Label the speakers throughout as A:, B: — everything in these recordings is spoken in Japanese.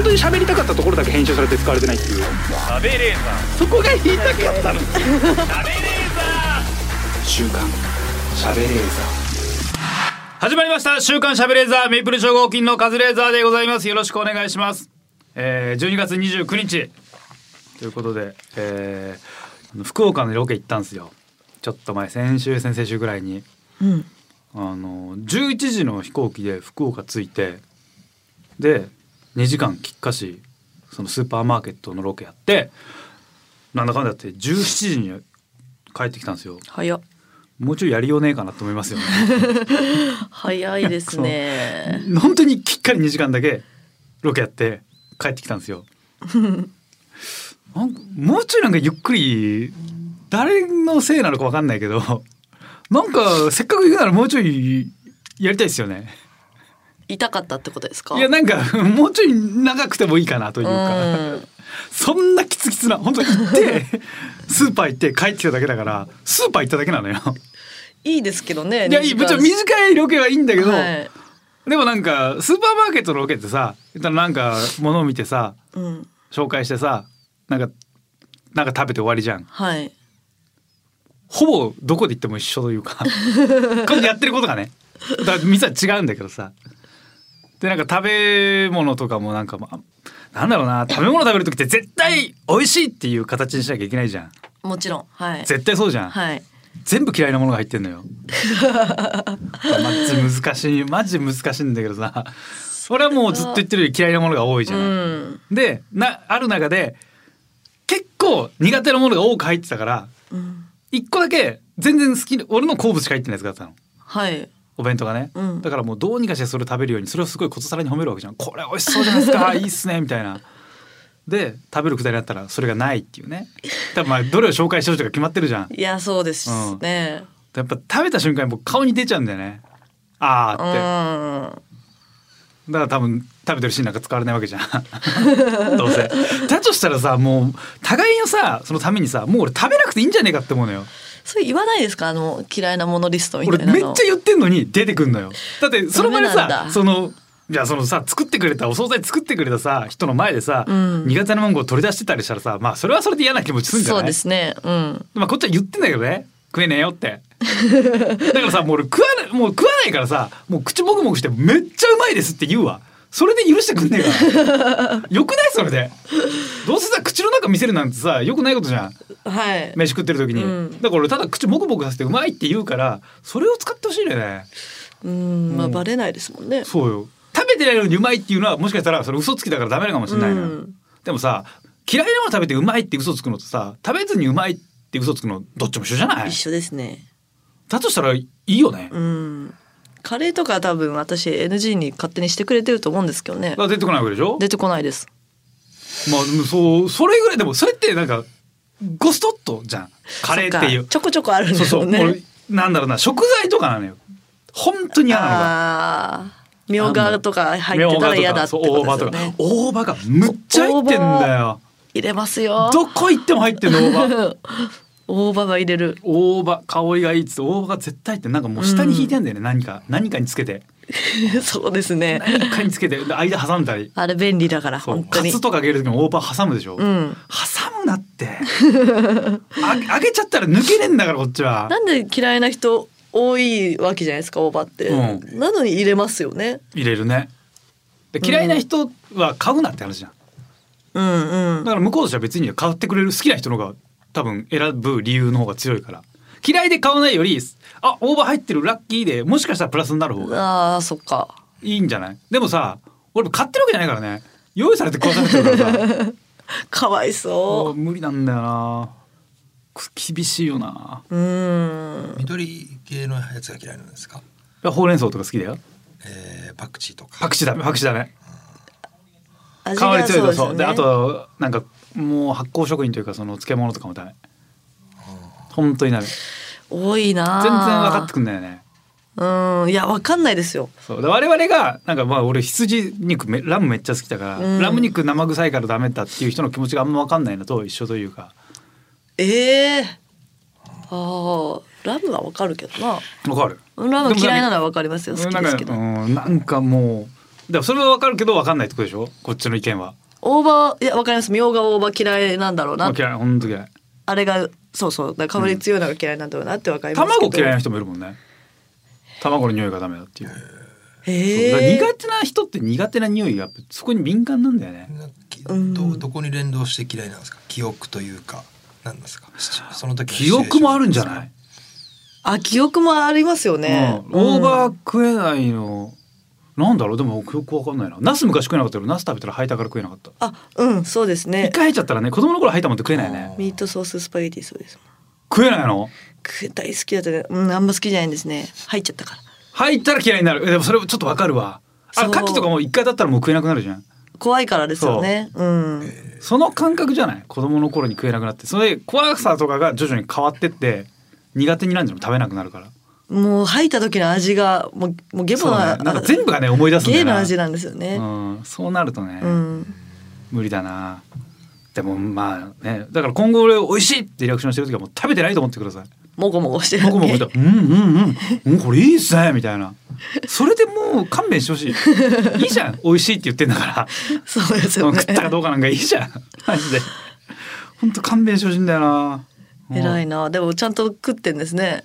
A: 本当に喋りたかったところだけ編集されて使われてないっていう。
B: 食べレー。ザ
A: そこが言いたかったの。
B: ー食べレー。ザ
A: 週刊喋れー
B: 始まりました週刊しゃべレーザーメイプル超合金のカズレーザーでございます。よろしくお願いします、えー、12月29日。ということで、えー、福岡のロケ行ったんですよ。ちょっと前先週先々週ぐらいに。
C: うん。
B: あの11時の飛行機で福岡着いて。で2時間きっかしそのスーパーマーケットのロケやってなんだかんだやって17時に帰ってきたんですよ。
C: 早っ。
B: もうちょいやりようねえかなと思いますよね。
C: 早いですね。
B: 本当にきっかり2時間だけロケやって帰ってきたんですよ。もうちょいなんかゆっくり誰のせいなのか分かんないけどなんかせっかく行くならもうちょいやりたいですよね
C: 痛かったってことですか？
B: いやなんか もうちょい長くてもいいかなというか。
C: うん。
B: そんなキツキツな本当に行って スーパー行って帰ってきただけだからスーパー行っただけなのよ。
C: いいですけどね
B: いやいい短いロケはいいんだけど、
C: はい。
B: でもなんかスーパーマーケットのロケってさなんか物を見てさ
C: うん。
B: 紹介してさなんかなんか食べて終わりじゃん。
C: はい。
B: ほぼどこで行っても一緒というか やってることがね。だから店は違うんだけどさでなんか食べ物とかもなんかまあなんだろうな食べ物食べる時って絶対美味しいっていう形にしなきゃいけないじゃん。
C: もちろん。はい。
B: 絶対そうじゃん、
C: はい。
B: 全部嫌いなものが入ってんのよ。マジ難しい。マジ難しいんだけどさ。俺はもうずっと言ってるより嫌いなものが多いじ
C: う
B: ゃない、
C: ん。
B: でなある中で結構苦手なものが多く入ってたから
C: うん。
B: 一個だけ全然好きな俺の好物しか入ってないやつがあったの。
C: はい
B: お弁当がね、
C: うん。
B: だからもうどうにかしてそれを食べるようにそれをすごいことさらに褒めるわけじゃん。これ美味しそうじゃないですか。いいっすね。みたいな。で食べるくだりになったらそれがないっていうね。多分まあどれを紹介しようとか決まってるじゃん。
C: いやそうです
B: うん。
C: ね
B: やっぱ食べた瞬間に僕顔に出ちゃうんだよね。あ
C: う
B: ーって、
C: ん。
B: だから多分食べてるシーンなんか使われないわけじゃん。どうせ。だとしたらさもう互いのさそのためにさもう俺食べなくていいんじゃねえかって思うのよ
C: それ言わないですか？あの嫌いなものリストみた
B: 俺
C: いなの。
B: めっちゃ言ってんのに出てくんのよ。だってその場でさそのじゃあそのさ作ってくれたお惣菜作ってくれたさ人の前でさ、
C: うん。
B: 苦手なもんを取り出してたりしたらさまあそれはそれで嫌な気持ちするんじゃない？
C: そうですね。うん。
B: まあこっちは言ってんだけどね。食えねえよって。だからさもう俺食わないもう食わないからさもう口もぐもぐしてめっちゃうまいですって言うわそれで許してくんねえから。よくないそれで。どうせさ口の中見せるなんてさよくないことじゃん。
C: はい。
B: 飯食ってる時に、
C: うん。
B: だから俺ただ口もぐもぐさせてうまいって言うからそれを使ってほしいのよね。
C: うんまあバレないですもんね。
B: そうよ。食べてないのにうまいっていうのはもしかしたらそれ嘘つきだからダメかもしれないのよ、
C: うん。
B: でもさ嫌いなもの食べてうまいって嘘つくのとさ食べずにうまいって嘘つくのどっちも一緒じゃない？
C: 一緒ですね。
B: だとしたらいいよね、
C: うんカレーとか多分私 NG に勝手にしてくれてると思うんですけどね。
B: あ出てこないわけでしょ？
C: 出てこないです。
B: まあでもそうそれぐらいでもそれってなんかゴストットじゃん。カレーっていう。
C: ちょこちょこあるん
B: そうそう、
C: ですよね
B: 俺なんだろうな食材とかなのよ。本当に嫌なのが。
C: ああみょうがとか入ってたら嫌だって
B: そう
C: こ
B: と
C: ですよね。
B: 大葉がむっちゃ入ってんだよ。
C: 入れますよ。
B: どこ行っても入ってんの大葉
C: 大葉は入れる。
B: 大葉香りがいいっつ大葉が絶対入ってんなんかもう下に引いてんだよね、何か何かにつけて。
C: そうですね。
B: 何かにつけてで間挟んだり。
C: あれ便利だから本当に。
B: カツとか揚げる時も大葉挟むでしょ、
C: うん。
B: 挟むなって。あ揚げちゃったら抜けねえんだからこっちは。
C: なんで嫌いな人多いわけじゃないですか大葉って、
B: う
C: なのに入れますよね。
B: 入れるね。で嫌いな人は買うなって話じゃん。
C: うんうん。
B: だから向こうとしては別に買ってくれる好きな人の方が多分選ぶ理由の方が強いから。嫌いで買わないよりあ大葉入ってるラッキーでもしかしたらプラスになる方が。
C: あーそっか。
B: いいんじゃない？でもさ俺も買ってるわけじゃないからね。用意されて食わされてるからさ。
C: かわい
B: も
C: そう。
B: 無理なんだよな。く厳しいよな。
C: ううん。
D: 緑系のやつが嫌いなんですか、
B: いやほうれん草とか好きだよ。
D: えー、パクチーとか。
B: パクチーダメパクチーダメ
C: 味
B: 香り
C: が
B: 強いとそう。
C: そうですよね。
B: であとなんかもう発酵食品というかその漬物とかもダメ。本当にダメ。
C: 多いな
B: 全然分かってくんないよね。
C: うん。いやわかんないですよ。
B: そう。で我々がなんかまあ俺羊肉めラムめっちゃ好きだから、
C: うん。
B: ラム肉生臭いからダメだっていう人の気持ちがあんま分かんないのと一緒というか。
C: ええ。ああラムはわかるけどな。
B: 分かる。
C: ラム嫌いなのはわかりますよ。好き
B: なんか
C: ですけど、
B: うん、なんかもうからそれはわかるけどわかんないってことでしょ？こっちの意見は
C: 大葉いやわかります。みょうが大葉嫌いなんだろうな。
B: 嫌い。本当嫌い。
C: あれがそうそう。だから香り強いのが嫌いなんだろうなってわかりますけど。
B: 卵嫌いな人もいるもんね。卵の匂いがダメだっていう、苦手な人って苦手な匂いがやっぱそこに敏感なんだよね。
D: どどこに連動して嫌いなんですか？記憶というか。なんですか？その時の
B: 記憶もあるんじゃない？
C: あ記憶もありますよね、
B: うん、大葉食えないのなんだろう？でもよくわかんないな。ナス昔食えなかったけどナス食べたら吐いたから食えなかった。
C: あうんそうです
B: 一
C: ね
B: 回入っちゃったらね子供の頃吐いたもんって食えないよね
C: ミートソーススパゲティそうです。
B: 食えないの？
C: く大好きだったうんあんま好きじゃないんですね。入っちゃったから。
B: 入ったら嫌いになる。えでもそれちょっとわかるわ。あ牡蠣とかも一回だったらもう食えなくなるじゃん。
C: 怖いからですよね。う。ん。
B: その感覚じゃない？子供の頃に食えなくなって。それで怖さとかが徐々に変わってって苦手になるんじゃない食べなくなるから
C: もう吐いた時の味がもうもうゲボな
B: だね。なんか全部がね思い出すんだな。
C: ーの味なんですよね。
B: うん、そうなるとね、
C: うん。
B: 無理だな。でもまあね。だから今後俺美味しいってリアクションしてる時はもう食べてないと思ってください。
C: もごもごしてる
B: 僕もこうやってうんうんうん。うんこれいいっすね。みたいな。それでもう勘弁してほしい。いいじゃん。美味しいって言ってんだから。
C: そうですよね。
B: 食ったかどうかなんかいいじゃん。マジで。本当勘弁してほしいんだよな。
C: 偉い
B: な
C: な。でもちゃんと食ってんですね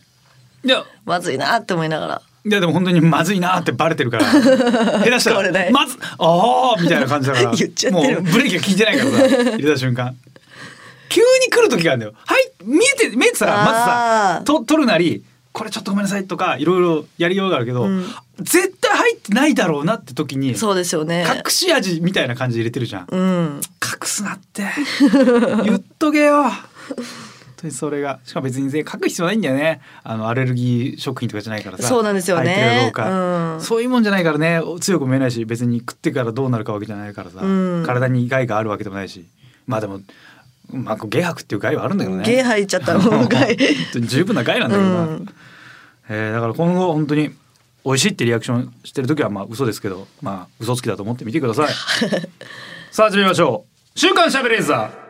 B: いや。
C: まずいなって思いながら。
B: いやでも本当にまずいなってバレてるから。下手したらまずああみたいな感じだから。
C: 言っちゃってる。
B: もうブレーキが効いてないからさ。入れた瞬間。急に来る時があるんだよ。はい見えて見えてたらまず
C: あ
B: さ
C: ー
B: と取るなりこれちょっとごめんなさいとかいろいろやりようがあるけど、
C: うん。
B: 絶対入ってないだろうなって時に
C: そうですよね。
B: 隠し味みたいな感じで入れてるじゃん、
C: うん。
B: 隠すなって。言っとけよ。本当にそれがしかも別に全然書く必要ないんだよね。あのアレルギー食品とかじゃないからさ。
C: そうなんですよね。
B: う
C: ん。
B: そういうもんじゃないからね。強くも言えないし別に食ってからどうなるかわけじゃないからさ、
C: うん。
B: 体に害があるわけでもないし。まあでもまあゲハクっていう害はあるんだけどね。
C: ゲー入っちゃった。らもう 害。
B: 十分な害なんだけどな、
C: うん。
B: えーだから今後本当に美味しいってリアクションしてる時はまあ嘘ですけどまあ嘘つきだと思ってみてください。さあ始めましょう。週刊しゃべれーザー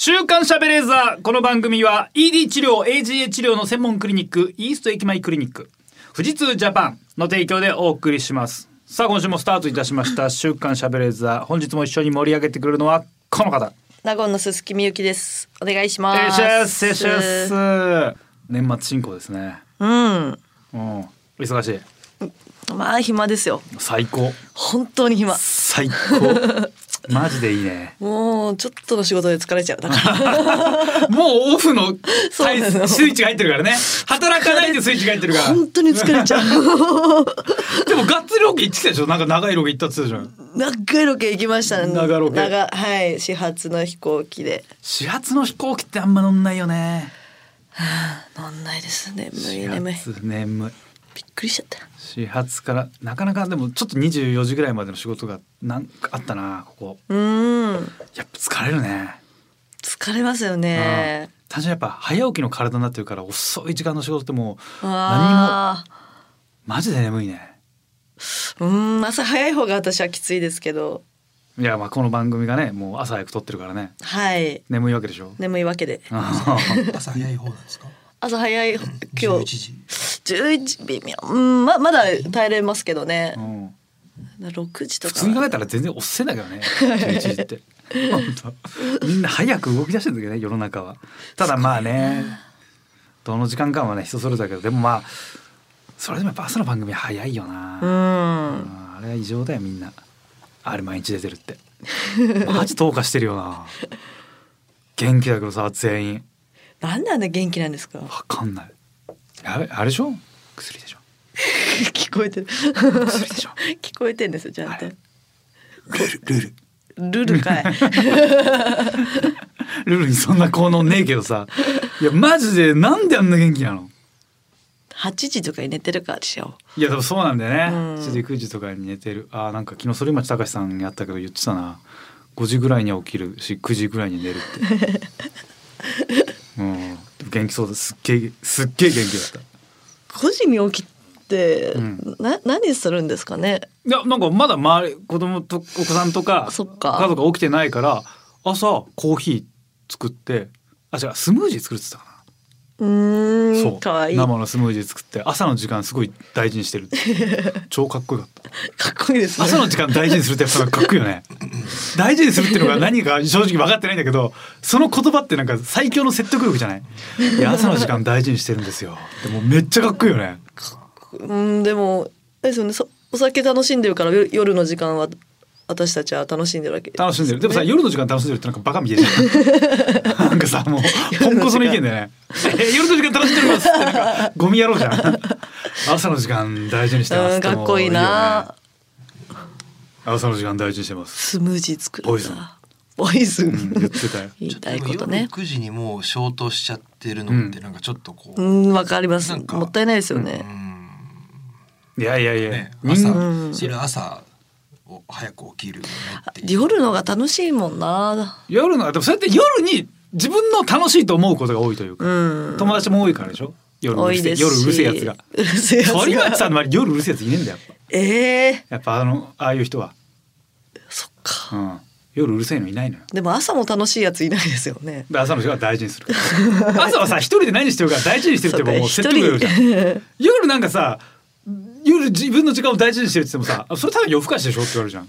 B: 週刊しゃべれーザー。この番組は ED 治療 AGA 治療の専門クリニックイースト駅前クリニック富士通ジャパンの提供でお送りします。さあ今週もスタートいたしました 週刊しゃべれーザー。本日も一緒に盛り上げてくれるのはこの方。
C: 納言の鈴木みゆきです。お願いします。
B: えしゃすえしゃす年末進行ですね。
C: うん。
B: うん。忙しい。
C: まあ暇ですよ。
B: 最高。
C: 本当に暇。
B: 最高 マジでいいね。
C: もうちょっとの仕事で疲れちゃう。だから。
B: もうオフのスイッチが入ってるからね。働かないでスイッチが入ってるから。
C: 本当に疲れちゃう。
B: でもがっつりロケ行ってきたでしょ？なんか長いロケ行ったって言ってたじゃん。
C: 長いロケ行きましたね。
B: 長ロケ。
C: 長はい。始発の飛行機で。
B: 始発の飛行機ってあんま乗んないよね。
C: 乗んないです。眠い
B: 始
C: 眠い。
B: 発眠い
C: びっくりしちゃった
B: 始発からなかなかでもちょっと24時ぐらいまでの仕事がなんかあったなここ。
C: うーん。
B: やっぱ疲れるね。
C: 疲れますよね。
B: うん。単純にやっぱ早起きの体になってるから遅い時間の仕事ってもう何も
C: あ
B: マジで眠いね。
C: ーうーん朝早い方が私はきついですけど。
B: いやまあこの番組がねもう朝早く撮ってるからね。
C: はい。
B: 眠いわけでしょ。
C: 眠いわけで。
D: 朝早い方なんですか？
C: 朝早い今
D: 11
C: 日
D: 時
C: 11微妙うんままだ耐えれますけどね。
B: うん。
C: 6時とか。
B: 普通に考えたら全然おっせんだけどね11時って。みんな早く動き出してるんだけどね世の中は。ただまあねどの時間かはね人それぞれだけどでもまあそれでもやっぱ朝の番組早いよな、
C: う
B: うん
C: ん。
B: あれは異常だよみんな。あれ毎日出てるって。マジ投下してるよな。元気だけどさ全員。
C: なんであんな元気なんですか？
B: わかんないあれあれでしょ？薬でしょ。
C: 聞こえてる。
B: 薬でしょ。
C: 聞こえてんですよちゃんと。
B: ルール。ルール
C: ルルかい。
B: ルールにそんな効能ねえけどさ。いやマジでなんであんな元気なの
C: ？8時とかに寝てるからでしょ。
B: いやでもそうなんだよね、
C: うん。
B: 7時9時とかに寝てる。あーなんか昨日反町隆史さんやったけど言ってたな。5時ぐらいには起きるし9時ぐらいに寝るって。うん元気そうですすっげえすっげえ元気だった。
C: 5時に起きて、
B: うん。
C: な何するんですかね？
B: いやなんかまだ周り子供とお子さんとか
C: そっか。
B: 家族が起きてないから朝コーヒー作ってあ違うスムージー作るって言ってたかな
C: うー
B: そう。
C: んかわいい。
B: 生のスムージー作って朝の時間すごい大事にしてる 超かっこよかった。
C: かっこいいですね。
B: 朝の時間大事にするってやっぱかっこいいよね。大事にするっていうのが何か正直分かってないんだけどその言葉ってなんか最強の説得力じゃない？いや朝の時間大事にしてるんですよ。でもめっちゃかっこいいよね。
C: うんでもあれですよね。そお酒楽しんでるから夜夜の時間は私たちは楽しんでるわけ
B: 楽しんでる。でもさ
C: ね
B: 夜の時間楽しんでるってなんかバカみたいじゃん。なんかさもうポンコツの意見だよね。え夜の時間楽しんでますってなんかゴミ野郎じゃん。朝の時間大事にしてます。
C: うんかっこいいな。
B: 朝の時間大事にしてます。
C: スムージー作るんだ。
B: ポイズン。
C: ポイズン。
B: うん言ってたよ。
C: 言いたいことね。
D: 9時にもう消灯しちゃってるのってなんかちょっとこう、
C: うんわかります。
D: なんか
C: もったいないですよね。
B: いやいやいや、
D: ね、
B: 人
D: 朝、
C: うん。
D: 朝を早く起きるよね
C: 夜のが楽しいもんな。
B: 夜のでもそうやって夜に自分の楽しいと思うことが多いというか、
C: うん。
B: 友達も多いからでしょ？夜う
C: 多
B: るせえ
C: いですし。
B: 夜うるせえやつが
C: うるせえやつが。
B: 鳥町さんの周り夜うるせえやついねえんだよやっぱ
C: ええ
B: やっぱあのああいう人は、
C: そっ
B: う
C: か。
B: ん、夜うるせえのいないのよ
C: でも朝も楽しいやついないですよね。
B: で朝の時間は大事にする朝はさ一人で何してるか大事にしてるってもう説得力じゃん 夜なんかさ夜自分の時間を大事にしてるって言ってもさあ それただ夜更かしでしょって言われるじゃん。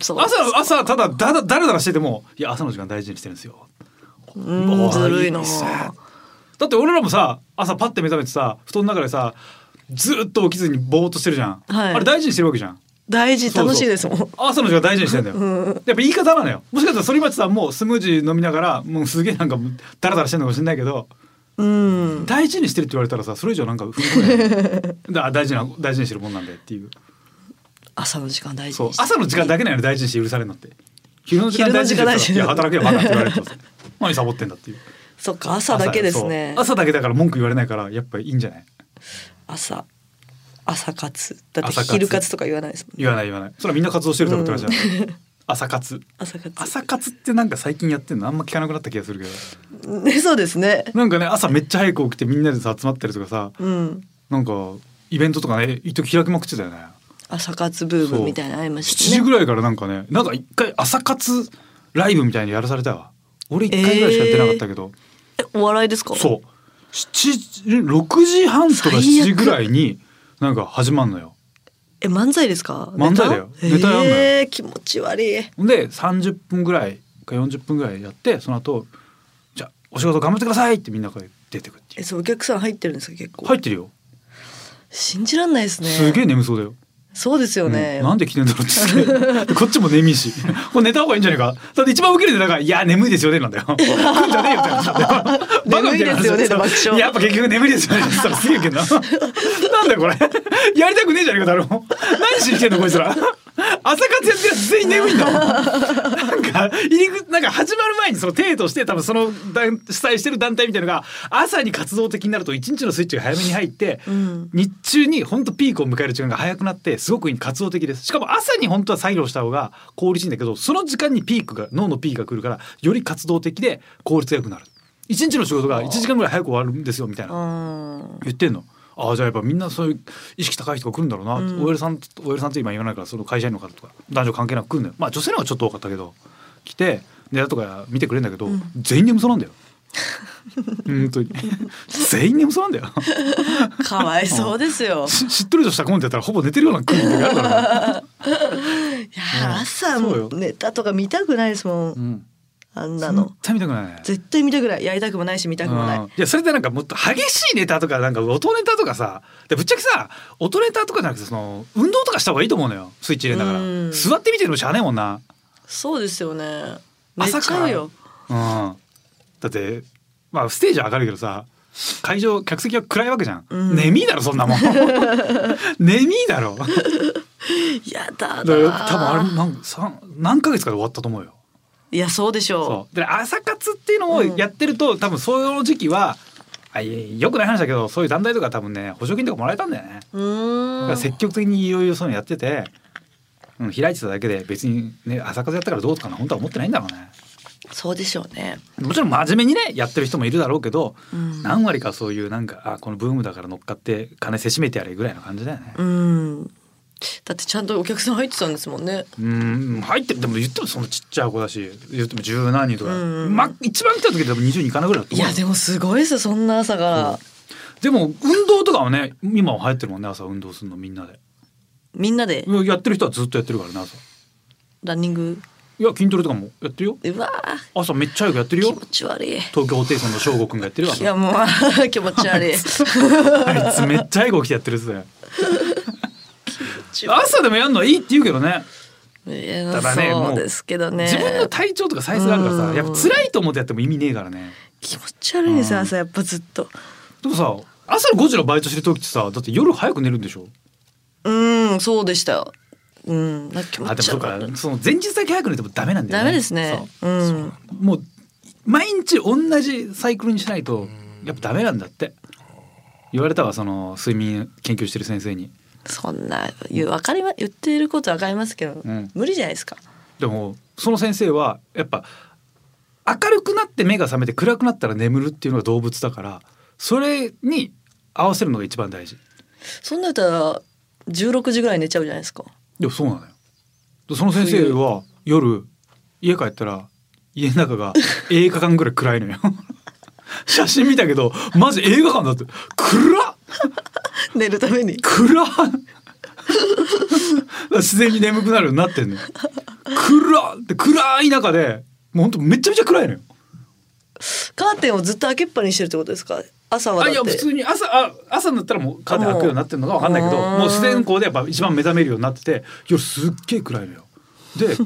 B: 朝朝ただだだだらだらしててもいや朝の時間大事にしてるんですよ。
C: うんずるいな
B: だって俺らもさ朝パッて目覚めてさ布団の中でさずっと起きずにぼーっとしてるじゃん、
C: はい。
B: あれ大事にしてるわけじゃん。
C: 大事楽しいですもん。
B: 朝の時間大事にしてんだよ、やっぱ言い方なのよ。もしかしたら反町さんもスムージー飲みながらもうすげえなんかダラダラしてんのかもしれないけど
C: うん。
B: 大事にしてるって言われたらさそれ以上なんか踏み込めない。だ大事な大事にしてるもんなんだよっていう。
C: 朝の時間大事
B: そう
C: にして
B: 朝の時間だけなのに大事にして許されるのって。昼の時間大事にしてる。
C: 昼の時間大事に
B: いや働けよバカって言われるとさ何サボってんだっていう。
C: そっか朝だけですね。
B: 朝だけだから文句言われないからやっぱいいんじゃない？
C: 朝朝活。だって昼活とか言わないですもんね。
B: 言わない言わない。それはみんな活動してるってことじゃん、朝活
C: 朝活。
B: 朝活ってなんか最近やってんのあんま聞かなくなった気がするけど
C: ね そうですね。
B: なんかね朝めっちゃ早く起きてみんなでさ集まったりとかさ
C: うん。
B: なんかイベントとかね一時開きまくってたよね
C: 朝活ブームみたいなのありま
B: 7
C: したね。
B: 時ぐらいからなんかねなんか一回朝活ライブみたいにやらされたわ俺一回ぐらいしかやってなかったけど、
C: えお笑いですか？
B: そう7時6時半とか
C: 最悪
B: 7時ぐらいになんか始まんのよ
C: え漫才ですか？
B: 漫才だよ
C: ネタ？
B: やんのよ
C: えー気持ち悪い。
B: で30分ぐらいか40分ぐらいやってその後じゃあお仕事頑張ってくださいってみんなから出てくっていう
C: えそうお客さん入ってるんですか結構？
B: 入ってるよ
C: 信じらんないですね。
B: すげえ眠そうだよ
C: そうですよね。
B: うん。なんで来てんだろうって こっちも眠いし。これ寝た方がいいんじゃないか。だって一番受けるでなんか「いや眠いですよね」なんだよ。来んじゃねえよって バカみたい
C: ですよねで爆笑。
B: やっぱ結局眠いですよねすげえ受けんな。なんだよこれ。やりたくねえじゃねえか誰も何しに来てんのこいつら朝活やってるやつ全員眠いんだなんか入り口なんか始まる前にその体として多分その団主催してる団体みたいなのが朝に活動的になると一日のスイッチが早めに入って、
C: ん。
B: 日中に本当ピークを迎える時間が早くなってすごく活動的です。しかも朝に本当は作業した方が効率いいんだけどその時間にピークが脳のピークが来るからより活動的で効率が良くなる。一日の仕事が1時間ぐらい早く終わるんですよみたいな。
C: うん。
B: 言ってんの。ああじゃあやっぱみんなそういう意識高い人が来るんだろうな、
C: うん。
B: OL さん OL さんって今言わないからその会社員の方とか男女関係なく来るんだよ。まあ女性の方がちょっと多かったけど来てネタとか見てくれるんだけど、全員眠そうなんだよ。本当に。全員眠そうなんだよ。
C: かわいそうですよ。
B: ししっとりとしたコントやったらほぼ寝てるような空気があるからね、
C: いや朝
B: そうよ。
C: ネタとか見たくないですもん。
B: うん、
C: あんなの。
B: 絶。対見たくない。ね
C: 絶対見たくない。やりたくもないし見たくもない。
B: うん。いやそれでなんかもっと激しいネタとかなんか音ネタとかさでぶっちゃけさ音ネタとかじゃなくてその運動とかした方がいいと思うのよ。スイッチ入れながら。
C: うん。
B: 座って見てるのしゃあねえもんな。
C: そうですよね。寝
B: 朝か
C: よ。
B: うん、だってまあステージは上がるけどさ会場客席は暗いわけじゃん、
C: うん。
B: 眠いだろそんなもん。眠いだろ。
C: やだ。
B: 多分あれなんさ何ヶ月かで終わったと思うよ
C: いやそうでしょ
B: そうで朝活っていうのをやってると、多分そういう時期はあよくない話だけどそういう団体とか多分ね補助金とかもらえたんだよね。だから積極的にいろいろそういうのやってて、うん、開いてただけで別にね朝活やったからどうとかな本当は思ってないんだろうね
C: そうでしょうね。
B: もちろん真面目にねやってる人もいるだろうけど、
C: うん
B: 何割かそういうなんかあこのブームだから乗っかって金せしめてやれぐらいの感じだよね。
C: うん。だってちゃんとお客さん入ってたんですもんね。
B: うん入ってるでも言ってもそのちっちゃい子だし言っても十何人とか、
C: うん。
B: ま一番来た時でも20人いかないぐらいだと思う。
C: いやでもすごいですよそんな朝から。
B: でも運動とかはね今は流行ってるもんね朝運動するのみんなで。
C: みんなで？
B: いややってる人はずっとやってるからね朝。
C: ランニング？
B: いや筋トレとかもやってるよ。
C: うわー。
B: 朝めっちゃ早くやってるよ。
C: 気持ち悪い。
B: 東京ホテイソンの翔吾くんがやってるよ
C: いやもう 気持ち悪い。
B: あいつめっちゃ早く起きてやってるっすね朝でもやるのはいいって言うけどね。ただねも
C: そううですけどね。
B: 自分の体調とかサイズがあるから
C: うん。
B: さやっぱ辛いと思ってやっても意味ねえからね。
C: 気持ち悪いです
B: うん
C: 朝やっぱずっと。
B: でもさ朝の5時のバイトしてる時ってさだって夜早く寝るんでしょ？
C: うんそうでしたうんなんか気持
B: あでもそう
C: ち悪い
B: かその前日だけ早く寝てもダメなんだよね。
C: ダメですね。
B: そう。
C: うん。
B: もう毎日同じサイクルにしないとやっぱダメなんだって。言われたわその睡眠研究してる先生に
C: そんな言うわかりま言ってることわかりますけど、
B: うん。
C: 無理じゃないですか。
B: でもその先生はやっぱ明るくなって目が覚めて暗くなったら眠るっていうのが動物だからそれに合わせるのが一番大事。
C: そんなやったら16時ぐらい寝ちゃうじゃないですか。
B: でもそうなのよ。でその先生は夜家帰ったら家の中が映画館ぐらい暗いのよ。写真見たけどマジ映画館だって。暗っ
C: 寝るために。
B: 暗っ。自然に眠くなるようになってんの。よ暗っ。暗い中でもうほんとめちゃめちゃ暗いのよ。
C: カーテンをずっと開けっぱにしてるってことですか？朝は
B: あ
C: だって。
B: いや普通に朝あ朝になったらもうカーテン開くようになってるのかわかんないけど
C: もう
B: もう自然光でやっぱ一番目覚めるようになってて夜すっげえ暗いのよ。で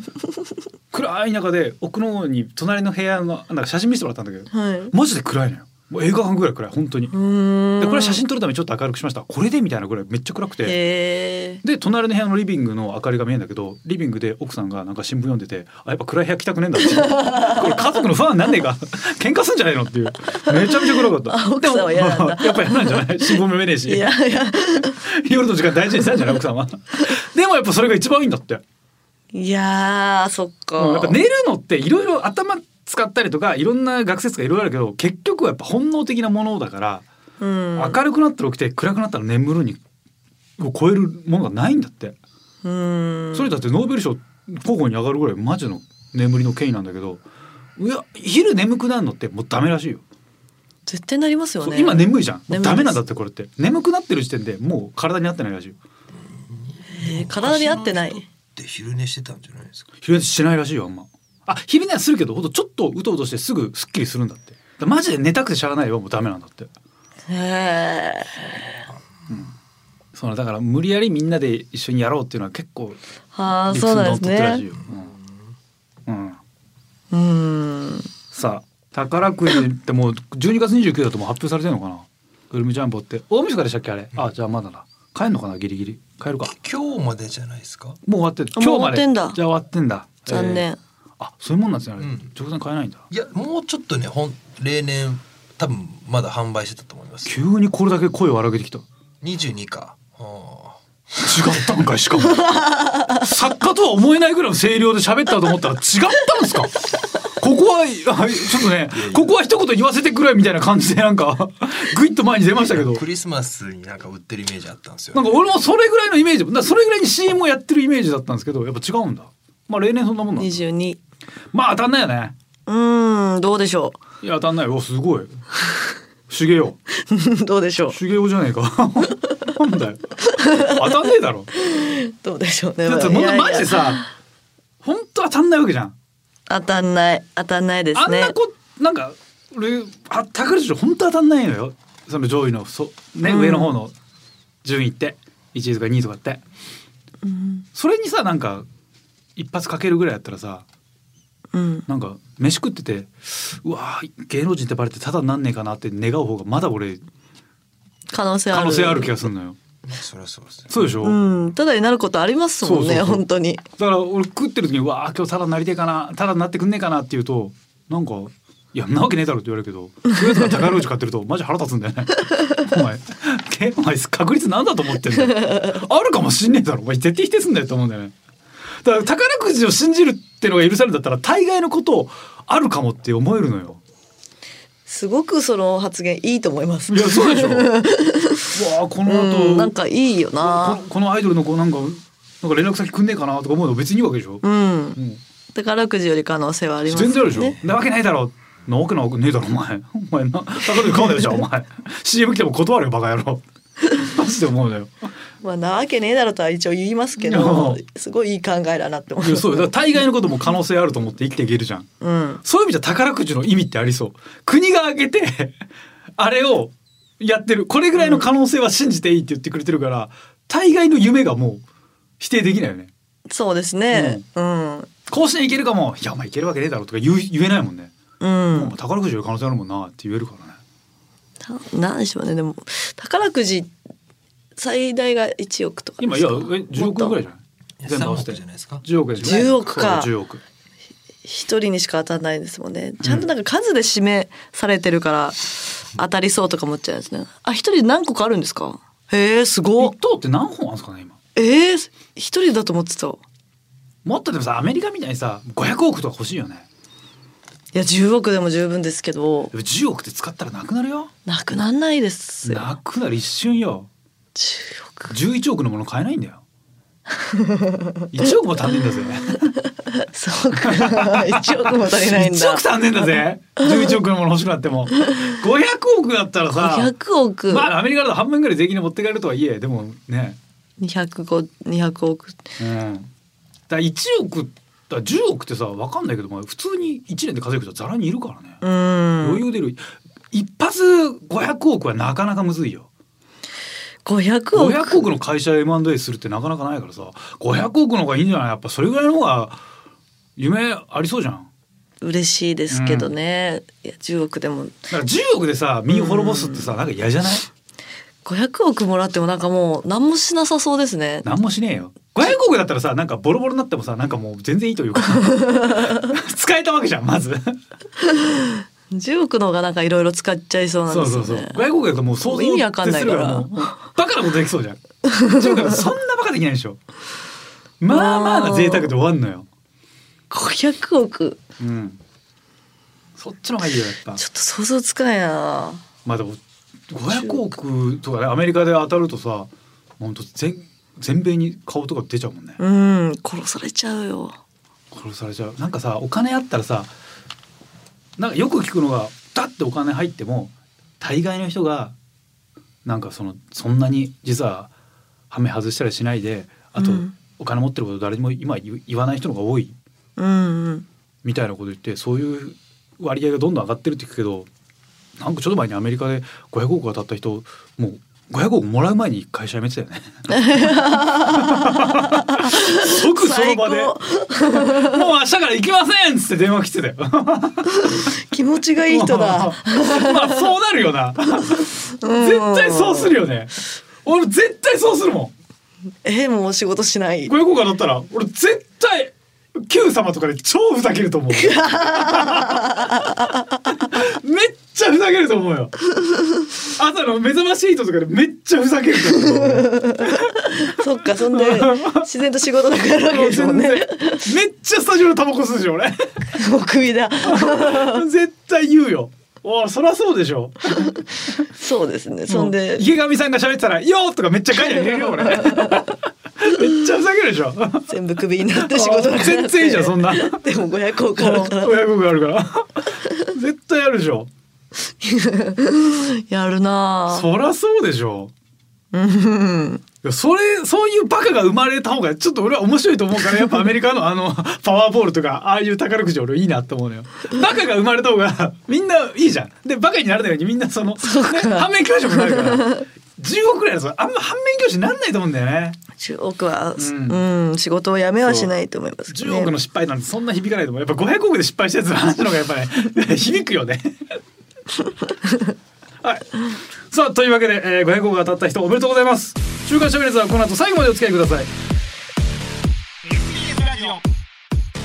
B: 暗い中で奥の方に隣の部屋のなんか写真見せてもらったんだけど
C: はい。
B: マジで暗いのよ。もう映画館ぐらい暗い本当に。でこれは写真撮るためにちょっと明るくしました。これでみたいなぐらいめっちゃ暗くて。で隣の部屋のリビングの明かりが見えるんだけどリビングで奥さんがなんか新聞読んでてあやっぱ暗い部屋来たくねえんだって これ家族の不安なんねえか。喧嘩すんじゃないのっていう。めちゃめちゃ暗かった。
C: あ 奥さんは嫌なんだ。
B: でもやっぱ嫌なんじゃない？新聞も読めねえし。夜の時間大事にしたんじゃない？奥さんは。でもやっぱそれが一番いいんだって。
C: いやーそっか、
B: うんやっぱ寝るのっていろいろ頭使ったりとかいろんな学説がいろいろあるけど結局はやっぱ本能的なものだから、
C: うん。
B: 明るくなったら起きて暗くなったら眠るにを超えるものがないんだって。
C: うん。
B: それだってノーベル賞候補に上がるぐらいマジの眠りの権威なんだけどいや昼眠くなるのってもうダメらしいよ、
C: 絶対なりますよね。
B: 今眠いじゃん。ダメなんだってこれって。眠くなってる時点でもう体に合ってないらしいよ。
C: えー体に合ってない。
D: で昼寝してたんじゃないですか？
B: 昼寝しないらしいよあんまあ昼寝はするけどほんとちょっとうとうとしてすぐすっきりするんだって。マジで寝たくてしゃあないよもうダメなんだって。
C: へえ
B: そのだから無理やりみんなで一緒にやろうっていうのは結構
C: はあ
B: 理屈に
C: そうなんです
B: のっとってるらしい
C: ね
B: よ、うん。うん。
C: うん。
B: さあ宝くじってもう12月29だともう発表されてるのかな？グルメジャンボって。大晦日でしたっけあれ、あじゃあまだな帰んのかなギリギリ。帰るか。
D: 今日までじゃないですか？
B: もう終わってる
C: あもう終わってんだ。
B: じゃあ終わってんだ。
C: 残念、
B: えーあそういうもんなんですね。
D: うん。
B: 直前買えないんだ。
D: いやもうちょっとねほん例年多分まだ販売してたと思います。
B: 急にこれだけ声を荒げてきた。
D: 二十二か。あ
B: 違ったんかいしかも。作家とは思えないぐらいの声量で喋ったと思ったら違ったんですか？ここはあちょっとねここは一言言わせてくれみたいな感じでなんかグイッと前に出ましたけど。
D: ークリスマスになんか売ってるイメージあったんですよ。
B: なんか俺もそれぐらいのイメージそれぐらいに CM をやってるイメージだったんですけどやっぱ違うんだ。まあ例年そんなもんなんだ。
C: 22
B: まあ当たんないよね。
C: うんどうでしょ
B: いや当たんないよ。おすごい。手芸よ
C: う どうでしょう。
B: 手芸よじゃねえか。なんだよ。当たんねえだろ。
C: どうでしょうね
B: だってもう
C: いやいや
B: マジでさ本当当たんないわけじゃん。
C: 当たんない当たんないですね。
B: あんなこなんか俺あ宝くじ本当当たんないのよ。その上位のそ、ね
C: うん。
B: 上の方の順位って1位とか2位とかって。
C: うん。
B: それにさなんか一発かけるぐらいやったらさ
C: うん。
B: なんか飯食っててうわー芸能人ってバレてただなんねえかなって願う方がまだ俺
C: 可能性ある。
B: 可能性ある気がするのよ。
D: そりゃそうですね。
B: そうでしょ、
C: うん。ただになることありますもんね
B: そうそうそう。
C: 本当に。
B: だから俺食ってる時に「うわー今日ただなりてえかなただになってくんねえかな」って言うとなんか「いやんなわけねえだろ」って言われるけどそういうやつが宝くじ買ってるとマジ腹立つんだよね。お前けお前確率なんだと思ってんだよ。あるかもしんねえだろ。お前絶対否定すんだよと思うんだよねだから宝くじを信じるってのが許されるんだったら大概のことをあるかもって思えるのよ。
C: すごくその発言いいと思います。
B: いやそうでしょ。うわあこの後、
C: うんなんかいいよ
B: こ
C: な。
B: のこのアイドルの子なんかなんか連絡先くんねえかなとか思うの別にいいわけでしょ、
C: うん。
B: うん。
C: 宝くじより可能性はあります
B: 全然あるでしょ、
C: ね
B: なわけないだろ。なわけなわけねえだろお前。お前な。宝くじ買うなよじゃあお前。CM 来ても断るよバカ野郎 マジで思うのよ。
C: まあなわけねえだろとは一応言いますけどすごいいい考えだなって思い
B: そうよだ。大概のことも可能性あると思って生きていけるじゃん。
C: うん。
B: そういう意味じゃ宝くじの意味ってありそう。国が挙げて あれをやってる。これぐらいの可能性は信じていいって言ってくれてるから大概の夢がもう否定できないよね。
C: そうですね。うん。
B: 甲子園いけるかも。いやお前いけるわけねえだろとか言う言えないもんね、
C: うん。
B: もう宝くじより可能性あるもんなって言えるからね
C: たなんでしょうね。でも宝くじ最大が1億とか。
B: 今いやえ10億ぐらいじゃない？全部合わせて
D: 3億じゃないですか
B: ？10億でしょ
C: 10億か。
B: そう10億。
C: 一人にしか当たらないですもんね。ちゃんとなんか数で指名されてるから当たりそうとか思っちゃうんですね。あ一人で何個かあるんですか？へえすごっ。
B: 一等って何本あるんですかね今？
C: えー、一人だと思ってた。い
B: もっとでもさアメリカみたいにさ500億とか欲しいよね
C: や10億でも十分ですけど。
B: でも10億って使ったらなくなるよ。
C: なくなんないですよ。
B: なくなる一瞬よ。
C: 10億。
B: 11億のもの買えないんだよ。1億も足んねえんだぜ。
C: そうか。1億も足りないん
B: 1
C: だ
B: 億足んねえんだぜ。11億のもの欲しくなっても。500億だったらさ。
C: 500億、
B: まあアメリカだと半分ぐらい税金で持って帰るとはいえ。でもね。
C: 200 200億。
B: うん。だから1億ら10億ってさ分かんないけどまあ普通に1年で稼ぐ人はざらにいるからね、
C: うん。
B: 余裕出る。一発500億はなかなかむずいよ。
C: 500億
B: ？500億の会社 M&A するってなかなかないからさ500億の方がいいんじゃない？やっぱそれぐらいの方が夢ありそうじゃん。
C: 嬉しいですけどね、いや10億でも。
B: だから10億でさ身を滅ぼすってさなんか嫌じゃない？
C: 500億もらってもなんかもう何もしなさそうですね。
B: 何もしねえよ。500億だったらさなんかボロボロになってもさなんかもう全然いいというか。使えたわけじゃんまず。
C: 10億の方がなんかいろいろ使っちゃいそうなん
B: そうそう
C: ですよね。
B: そう500億だともう想像
C: 意味わかんないから。
B: バカなことできそうじゃん。10億だとそんなバカできないでしょ。まあまあな贅沢で終わんのよ。
C: 500億。
B: うん。そっちの方がいいよやっぱ。
C: ちょっと想像つかないな。
B: まあでも500億とかねアメリカで当たるとさ本当全全米に顔とか出ちゃうもんね。
C: うん殺されちゃうよ。
B: 殺されちゃう。なんかさお金あったらさなんかよく聞くのがだってお金入っても大概の人がなんかそのそんなに実はハメ外したりしないであと、
C: うん。
B: お金持ってること誰にも今言言わない人の方が多い。
C: うんうん。
B: みたいなこと言ってそういう割合がどんどん上がってるって聞くけどなんかちょっと前にアメリカで500億当たった人もう500億もらう前に会社辞めてたよね。即その場で
C: 最「
B: もう明日から行きません!」っつって電話来てたよ。
C: 気持ちがいい人だ
B: まあそうなるよな。絶対そうするよね。俺絶対そうするも
C: えもう仕事しない
B: ん。500億当たったら俺絶対 Q 様とかで超ふざけると思う。めっちゃふざけると思うよ。朝の目覚ましいとかでめっちゃふざけると思う。
C: そっかそんで自然と仕事なくなるわけですもんね
B: めっちゃスタジオでタバコ吸うでしょ俺。
C: もうクビだ
B: 絶対言うよ。おそりゃそうでしょ。
C: そうですねそんで
B: 池上さんが喋ってたら「よー!」とかめっちゃガヤ入れるよ俺。めっちゃふざけるでしょ。
C: 全部クビになって仕事なくなって
B: 全然いいじゃんそんな。
C: でも500億あるから
B: 親子があるから。絶対やるでしょ。
C: やるなぁ
B: そりゃそうでしょ。
C: うん。
B: それそういうバカが生まれた方がちょっと俺は面白いと思うからやっぱアメリカのあのパワーボールとかああいう宝くじ俺いいなって思うのよ。バカが生まれた方がみんないいじゃん。でバカにならないようにみんなその、ね、反面教師もなるから。10億ぐらいだとあんま反面教師になんないと思うんだよね。
C: 10億は、
B: う
C: うんん、仕事を辞めはしないと思いますけど
B: 10億の失敗なんてそんな響かないと思う。やっぱ500億で失敗したやつの話の方がやっぱね響くよねはい。さあというわけで、えー、500億当たった人おめでとうございます。週刊しゃべれずはこの後最後までお付き合いください。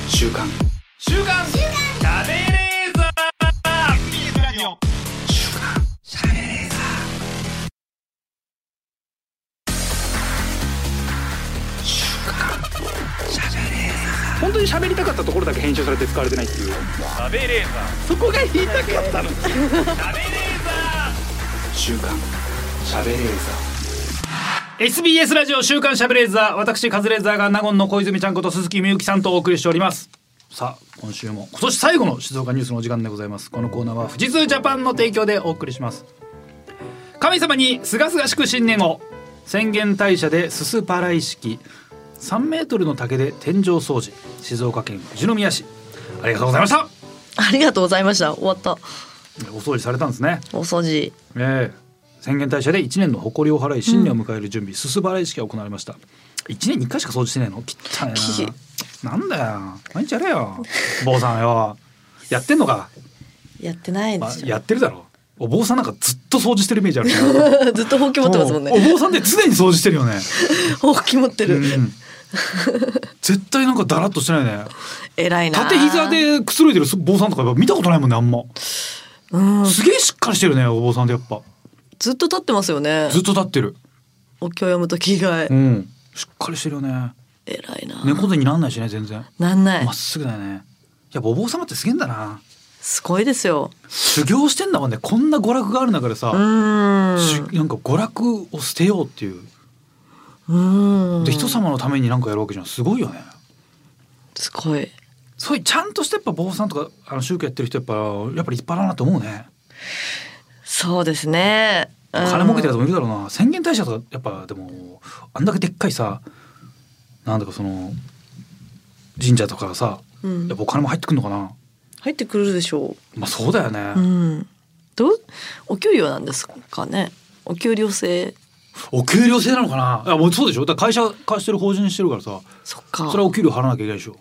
A: 週刊。
B: 週刊。しゃべれーザ本当に喋りたかったところだけ編集されて使われてないっていう。喋れーザそこが言いたかったの。
A: 週刊しゃべれー。
B: SBS ラジオ週刊しゃべれーザー私カズレーザーが納言の小泉ちゃんこと鈴木みゆきさんとお送りしております。さあ今週も今年最後の静岡ニュースのお時間でございます。このコーナーは富士通ジャパンの提供でお送りします。神様にすがすがしく新年を。宣言大社ですす払い式3メートルの竹で天井掃除静岡県富士宮市。ありがとうございました。
C: ありがとうございました。終わった。
B: お掃除されたんですね。
C: お掃除。
B: ええ。宣言大社で1年の誇りを払い新年を迎える準備、すす払い式が行われました。1年に1回しか掃除してないの？汚い
C: き
B: ななんだよ。毎日やれよ。坊さんよ。やってんのか、
C: やってない
B: まあ
C: です、よ、
B: やってるだろ。お坊さんなんかずっと掃除してるイメージある
C: ずっとほうき持ってますもん
B: お
C: ね
B: 坊さんって常に掃除してるよね、
C: ほうき持ってる、
B: うん、絶対なんかだらっとしてないね。
C: 偉いな。
B: 縦膝でくつろいでる坊さんとか見たことないもんねあんま。
C: うん。
B: すげえしっかりしてるねお坊さんってやっぱ。
C: ずっと立ってますよね。
B: ずっと立ってる。
C: お経読む時以外、
B: うん。しっかりしてるよね。
C: 偉いな、
B: 猫背になんないしね全然。
C: なんない。
B: まっすぐだよね。やっぱお坊様ってすげえんだな。
C: すごいですよ。
B: 修行してんだもんね。こんな娯楽がある中でさ、なんか娯楽を捨てようっていうで人様のためになんかやるわけじゃん。すごいよね。
C: すごい。
B: そういうちゃんとしてやっぱ坊さんとかあの宗教やってる人やっぱやっぱり立派だなと思うね。
C: そうですね。
B: 金儲けてるやつ
C: うん
B: もいるだろうな。宣言大社とかやっぱでもあんだけでっかいさなんだかその神社とかさ
C: うん。
B: やっぱお金も入ってくんのかな。
C: 入ってくるでしょ
B: まあそうだよね、
C: ううん。どう？お給料なんですかね。お給料制
B: お給料制なのかな？いやもうそうでしょ。だ会社化してる法人してるからさ
C: そっか。
B: それはお給料払わなきゃいけないでしょ。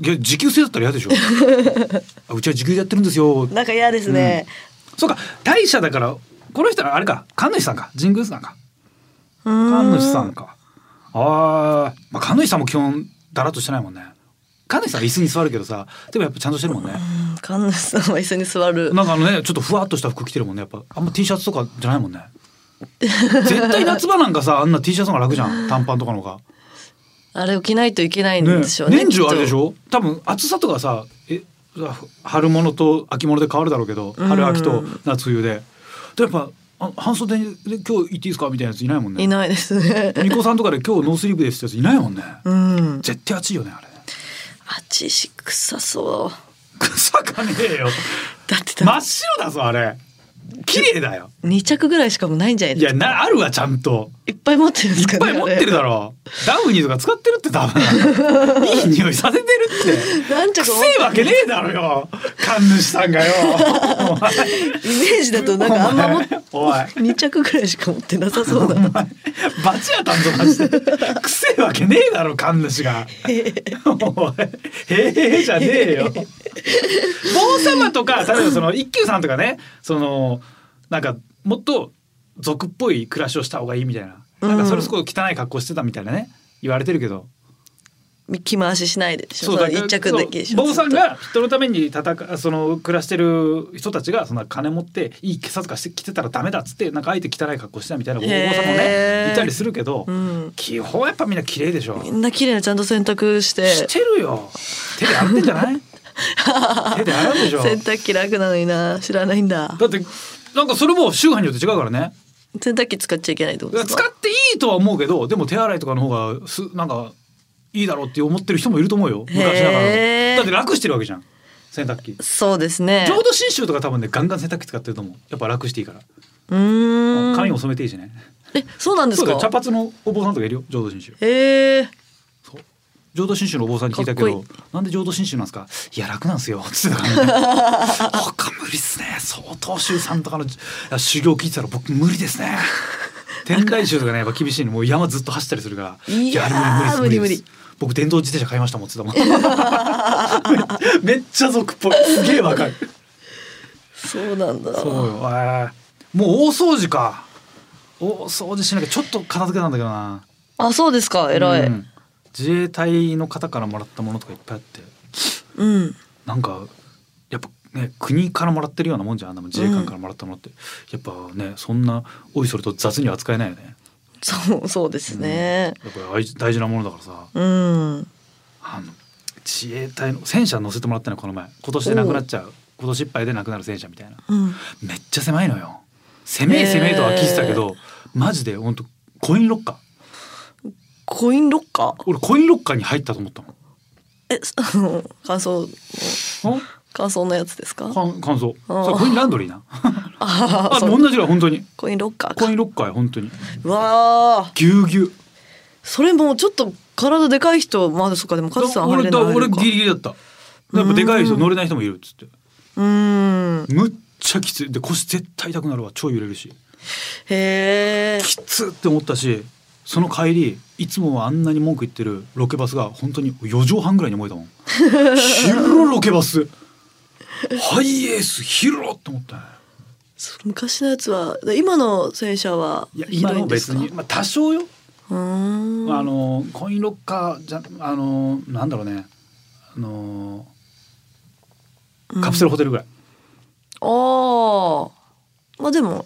B: いや時給制だったら嫌でしょ。あうちは時給でやってるんですよ。
C: なんか嫌ですね、
B: そうか。大社だからこの人はあれか。神主さんか。神宮さんか。神主さんか。あー、まあ神主さんも基本だらっとしてないもんね。神主さんは椅子に座るけどさでもやっぱちゃんとしてるもんね。
C: うん。神主さんは椅子に座る。
B: なんかあのねちょっとふわっとした服着てるもんね。やっぱあんま T シャツとかじゃないもんね絶対夏場なんかさあんな T シャツの方が楽じゃん。短パンとかの方が。
C: あれ着ないといけないん
B: ね
C: でしょうね
B: 年中あれでし
C: ょ？
B: ょ多分暑さとかさえ春物と秋物で変わるだろうけど春秋と夏冬で。でやっぱあ半袖で今日行っていいですか？みたいなやついないもんね。
C: いないですね。
B: ニコさんとかで今日ノースリーブですってやついないもんね。
C: うん。
B: 絶対暑いよねあれ。
C: あっちし臭そう。
B: 臭かねえよ。
C: だって。
B: 真っ白だぞあれ綺麗だよ。
C: 2着ぐらいしかもないんじゃない
B: いやなあるわちゃんと。
C: いっぱい持ってるんで
B: い
C: すか？ね
B: っぱい持ってるだろダウニーとか使ってるって多分。いい匂いさせてるって。
C: 何着
B: く
C: も持ってる
B: せえわけねえだろよ。神主さんがよ。
C: イメージだとなんかあんま持っ
B: おい。
C: 2着ぐらいしか持ってなさそうだな。
B: バチ当たんぞマジで。くせえわけねえだろ神主が。へえじゃねえよ。坊様とか例えばその一休さんとかねそのなんかもっと俗っぽい暮らしをした方がいいみたいな。なんかそれすごい汚い格好してたみたいなね。言われてるけど。
C: 着回ししないででしょ。
B: そうだ
C: 一着だけでし
B: 坊さんが人のために戦うその暮らしてる人たちがそんな金持っていい警察官して着てたらダメだっつってなんかあえて汚い格好してたみたいなお坊さんもねいたりするけど、
C: うん
B: 基本やっぱみんな綺麗でしょ。
C: みんな綺麗なちゃんと洗濯して。
B: してるよ。手で洗ってんじゃない？手で洗うでしょ。
C: 洗濯機楽なのにな。知らないんだ。
B: だってなんかそれも宗派によって違うからね。
C: 洗濯機使っちゃいけないと
B: 使っていいとは思うけどでも手洗いとかの方がすなんかいいだろうって思ってる人もいると思うよ。昔ながらだって楽してるわけじゃん。洗濯機。
C: そうですね。
B: 浄土真宗とか多分ねガンガン洗濯機使ってると思う。やっぱ楽していいから。
C: うーん。
B: 髪も染めていいしね。
C: えそうなんです
B: そうだよ。茶
C: か
B: 髪のお坊さんとかいるよ。浄土真宗。
C: へえ
B: 浄土真宗のお坊さんに聞いたけどなんで浄土真宗なんですか？いや楽なんですよ。つってたから。ね他無理っすね。相当宗さんとかの修行聞いてたら僕無理ですね。天台宗とかねやっぱ厳しいの。もう山ずっと走ったりするから。
C: いやー
B: あれ無理です。
C: 無理
B: 僕電動自転車買いましたもんっつってたもん。めっちゃ俗っぽい。すげえわかる。
C: そうなんだ。
B: そうよ。えー。もう大掃除か。大掃除しなきゃちょっと片付けたんだけどな。
C: あそうですか。偉い。
B: うん自衛隊の方からもらったものとかいっぱいあって。
C: うん。
B: なんかやっぱね国からもらってるようなもんじゃん自衛官からもらったものって、やっぱねそんなおいそれと雑には扱えないよね。
C: そうそうですね。
B: やっぱり大事大事なものだからさ。
C: うん。
B: あの自衛隊の戦車乗せてもらったのこの前。今年でなくなっちゃう。今年いっぱいでなくなる戦車みたいな。
C: うん。
B: めっちゃ狭いのよ。狭い狭いとは聞いてたけど、マジで本当コインロッカー
C: コインロッカー？
B: 俺コインロッカーに入ったと思ったもん。
C: えあ の乾燥
B: あ？
C: 乾燥のやつですか？
B: 乾乾燥
C: あー。
B: それコインランドリーな。あ
C: あ
B: 同じぐらい本当に。
C: コインロッカーか。
B: コインロッカーや本当に。
C: うわー。
B: ぎゅうぎゅう。
C: それもちょっと体でかい人まだそっかでもカズさん入れない
B: 俺だ俺ギリギリだった。やっぱでかい人乗れない人もいるっつって。
C: うーん。
B: むっちゃきつい。で腰絶対痛くなるわ。超揺れるし。
C: へえ
B: きつって思ったしその帰りいつもはあんなに文句言ってるロケバスが本当に4畳半ぐらいに思えたもん。広いロケバス。ハイエース広っって思ったね
C: 昔のやつは今の戦車はい
B: や今の別に、まあ、多少よ、
C: うーん。
B: あのコインロッカーじゃあのなんだろうね。あのカプセルホテルぐらい、
C: ああまあでも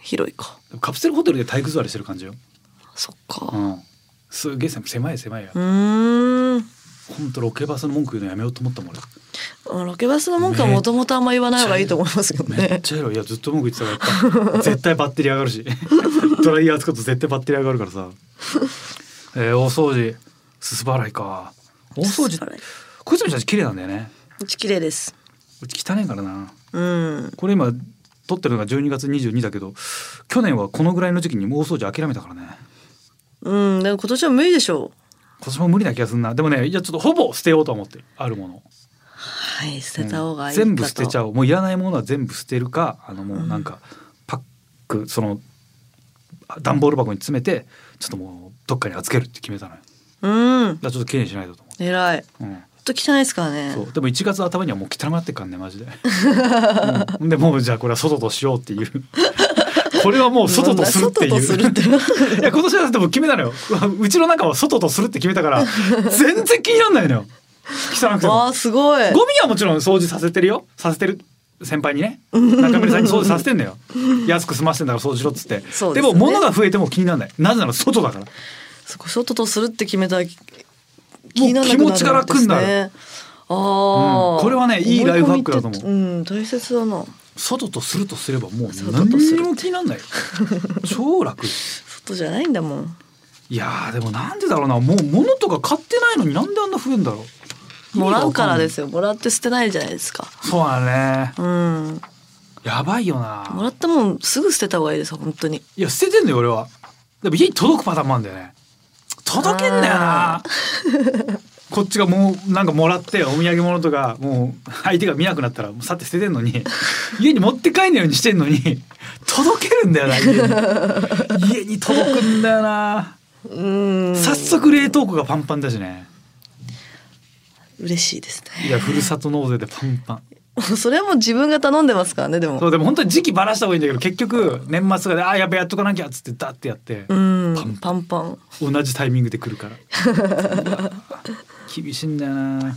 C: 広いか。
B: カプセルホテルで体育座りしてる感じよ、
C: そっか。
B: うん、すげえ狭い狭いや
C: うーん。
B: ほんとロケバスの文句言うのやめようと思ったもん俺。
C: あロケバスの文句はもともとあんま言わない方がいいと思いますけど
B: めっ
C: ね
B: ちゃ広い。いやずっと文句言ってたから絶対バッテリー上がるし。ドライヤー使うと絶対バッテリー上がるからさ。えー、大掃除すす払いか。大掃除こい。つの写真綺麗なんだよね。
C: うち綺麗です。
B: うち汚いからな。
C: うん。
B: これ今撮ってるのが12月22だけど去年はこのぐらいの時期にもう大掃除諦めたからね
C: うんでも今年は無理でしょ
B: 今年も無理な気がするな。でもねいやちょっとほぼ捨てようと思ってあるもの。
C: うはい捨てた方がいいかと、
B: 全部捨てちゃおう。もういらないものは全部捨てるかあのもうなんかパックそのあ段ボール箱に詰めてちょっともうどっかに預けるって決めたのよ。
C: うん。
B: らちょっと綺麗にしないとと思
C: 偉い。
B: って、うん。
C: ほんと汚いですからね。
B: そう。でも1月頭にはもう汚くなってっからねマジで、うん、でもうじゃあこれは外としようっていうこれはもう外とするっていう。いや今年はでも決めたのよ。うちの中は外とするって決めたから 全然気にならないのよ。汚くても。
C: わあすごい。
B: ゴミはもちろん掃除させてるよ。させてる先輩にね。中村さんに掃除させてんだよ。安く済ませてんだから掃除しろっつって。
C: ね。
B: でも物が増えても気にならない。なぜなら外だから。
C: そこ外とするって決めたら気にならなくなるんですね。
B: 気持ちが楽になる
C: ああ、
B: うん。これはねいいライフハックだと思う。
C: うん大切だな
B: 外とするとすればもう
C: 外
B: 何
C: とする。
B: にも気にならないよ。超楽
C: 外じゃないんだもん。
B: いやーでもなんでだろうな。もう物とか買ってないのになんであんな増えんだろう。
C: もらうからです
B: よ。
C: よもらって捨てないじゃないですか。
B: そうだね。
C: うん。
B: やばいよな。
C: もらったもんすぐ捨てた方がいいですよ本当に。
B: いや捨ててんだよ俺は。でも家に届くパターンもあるんだよね。届けんだよなこっちがもうなんかもらってお土産物とかもう相手が見なくなったらもうさって捨ててんのに 家に持って帰んないようにしてんのに届けるんだよな家に。家に届くんだよな。
C: うん。
B: 早速冷凍庫がパンパンだしね。
C: 嬉しいです
B: いやふるさと納税でパンパン。
C: ね それはもう自分が頼んでますからねでも。
B: そうでも本当に時期ばらした方がいいんだけど結局年末とかであーやっぱやっとかなきゃっつってダッてやって。
C: うん。
B: パン。
C: パンパン。
B: 同じタイミングで来るから 厳しいんだよな。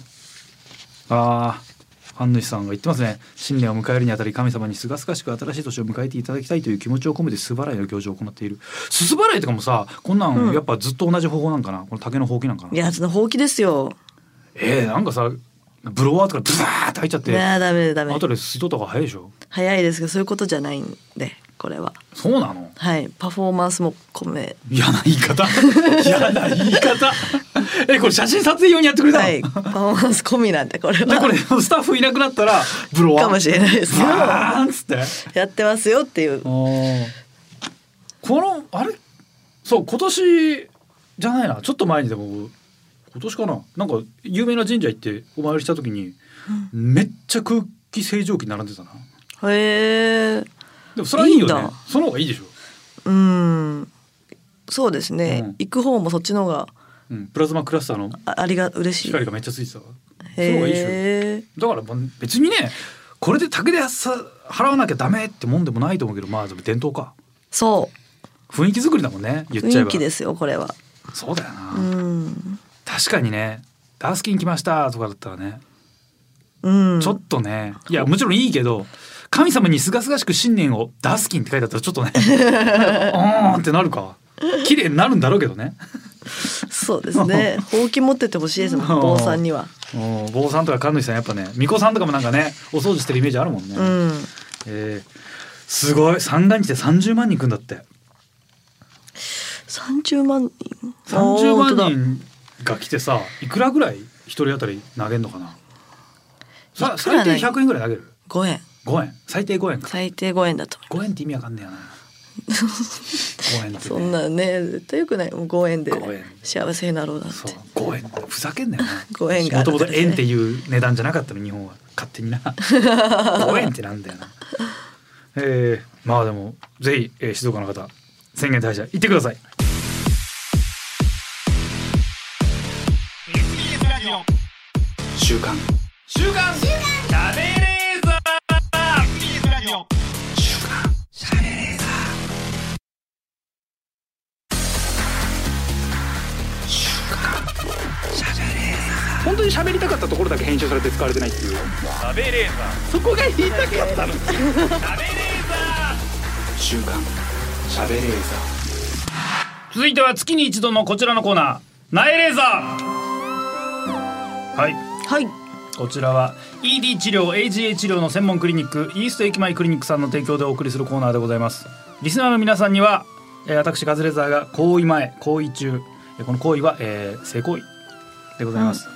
B: あー神主さんが言ってますね。新年を迎えるにあたり神様にすがすがしく新しい年を迎えていただきたいという気持ちを込めてす払いの行事を行っている。すす払いとかもさこんなんやっぱずっと同じ方法なんかな？この竹のほうきなんかな？い
C: やそのほうきですよ。
B: えー、なんかさブロワーとかブワーって入っちゃって
C: いやダメダメ。
B: 後で吸い取った方が早いでしょ？
C: 早いですけどそういうことじゃないんでこれは。
B: そうなの？
C: はい。パフォーマンスも込め。
B: 嫌な言い方？嫌な言い方？えこれ写真撮影用にやってくれたの、
C: はい。パフォーマンス込みなんでこれは。
B: でこれスタッフいなくなったらブロワー。
C: かもしれないです
B: バーンっつって。
C: やってますよっていう。
B: このあれ？そう今年じゃないな。ちょっと前にでも今年かな。なんか有名な神社行ってお参りした時に、めっちゃ空気清浄機並んでたな。
C: へえ
B: でもそれはいいよね。
C: いいんだ。
B: その方がいいでしょ、
C: うん。そうですね、
B: うん。
C: 行く方もそっちの方が
B: うん、プラズマクラスターの
C: あありが嬉しい。
B: 光がめっちゃついてたわ。その方がいいでしょ。
C: へえ
B: だからもう別にねこれで竹でさ払わなきゃダメってもんでもないと思うけどまあでも伝統か。
C: そ
B: 雰囲気作りだもんね
C: う
B: 言っちゃえば。
C: 雰囲気ですよこれは。
B: そうだよな、
C: うん。
B: 確かにねダースキン来ましたとかだったらね、
C: うん。
B: ちょっとね。いやもちろんいいけど神様にすがすがしく新年をダースキンって書いてあったらちょっとね おーんってなるか。綺麗になるんだろうけどね。
C: そうですね。ほうき持っててほしいですもん坊さんには。
B: うん。坊さんとか神主さんやっぱね巫女さんとかもなんかねお掃除してるイメージあるもんね、
C: うん。
B: えーすごい。三が日で30万人くんだって。
C: 30万人
B: ？30
C: あー本当だ。
B: 万人が来てさいくらぐらい一人当たり投げんのかな？さ最低
C: ね
B: 100円ぐらい投げる
C: ？5円
B: 5円。最低5円か。
C: 最低5円だと思い
B: 5円って意味わかんねえよな。5円って、ね、
C: そんなね絶対よくない。もう5円で
B: 5円。
C: 幸せになろうなんて。
B: そう。5円ってふざけんなよ。な
C: 5円が
B: もともと円っていう値段じゃなかったの日本は。勝手にな。5円ってなんだよな。えー、まあでもぜひ、えー、静岡の方宣言大社行ってください。
A: 週刊。
B: 週刊。しゃ当に喋りたかったところだけ編集されて使われてないっていう。しゃべれーザそこが言いたかったの。しゃべれー
A: 週刊しゃべれーザ
B: 続いては月に一度のこちらのコーナー。ナエレーザー。はい。
C: はい。
B: こちらは ED 治療 AGA 治療の専門クリニックイースト駅前クリニックさんの提供でお送りするコーナーでございます。リスナーの皆さんには、えー私カズレーザーが行為前行為中。えーこの行為は、えー性行為でございます、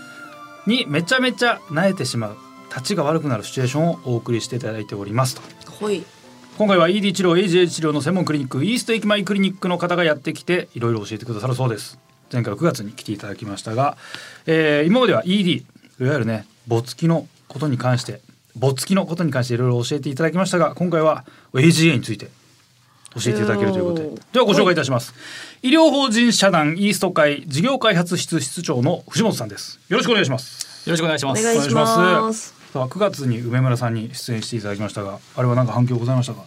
B: にめちゃめちゃ慣れてしまう立ちが悪くなるシチュエーションをお送りしていただいておりますと。
C: ほい。
B: 今回は ED 治療 AGA 治療の専門クリニックイースト駅前クリニックの方がやってきていろいろ教えてくださるそうです。前回は9月に来ていただきましたが、えー今までは ED いわゆるね没期のことに関して没期のことに関していろいろ教えていただきましたが今回は AGA について教えていただけるということでではご紹介いたします医療法人社団イースト会事業開発室室長の藤本さんですよろしくお願いします
E: よろしくお願いします。
C: お願いしま
B: しさあ9月に梅村さんに出演していただきましたがあれは何か反響ございましたか？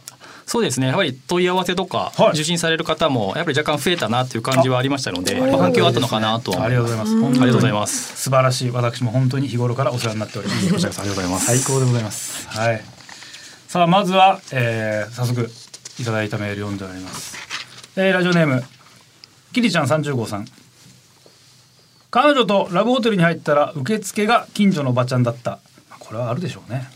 E: そうですね。やはり問い合わせとか
B: はい
E: 受診される方もやっぱり若干増えたなっていう感じはありましたので、まあ反響あったのかなと。
B: ありがとうございます。
E: ありがとうございます。
B: 素晴らしい。私も本当に日頃からお世話になっております。ありがとうございます。最高でございます。はい。さあまずは、えー、早速いただいたメール読んでおります。えー、ラジオネームキリちゃん三十号さん。彼女とラブホテルに入ったら受付が近所のおばちゃんだった。まあこれはあるでしょうね。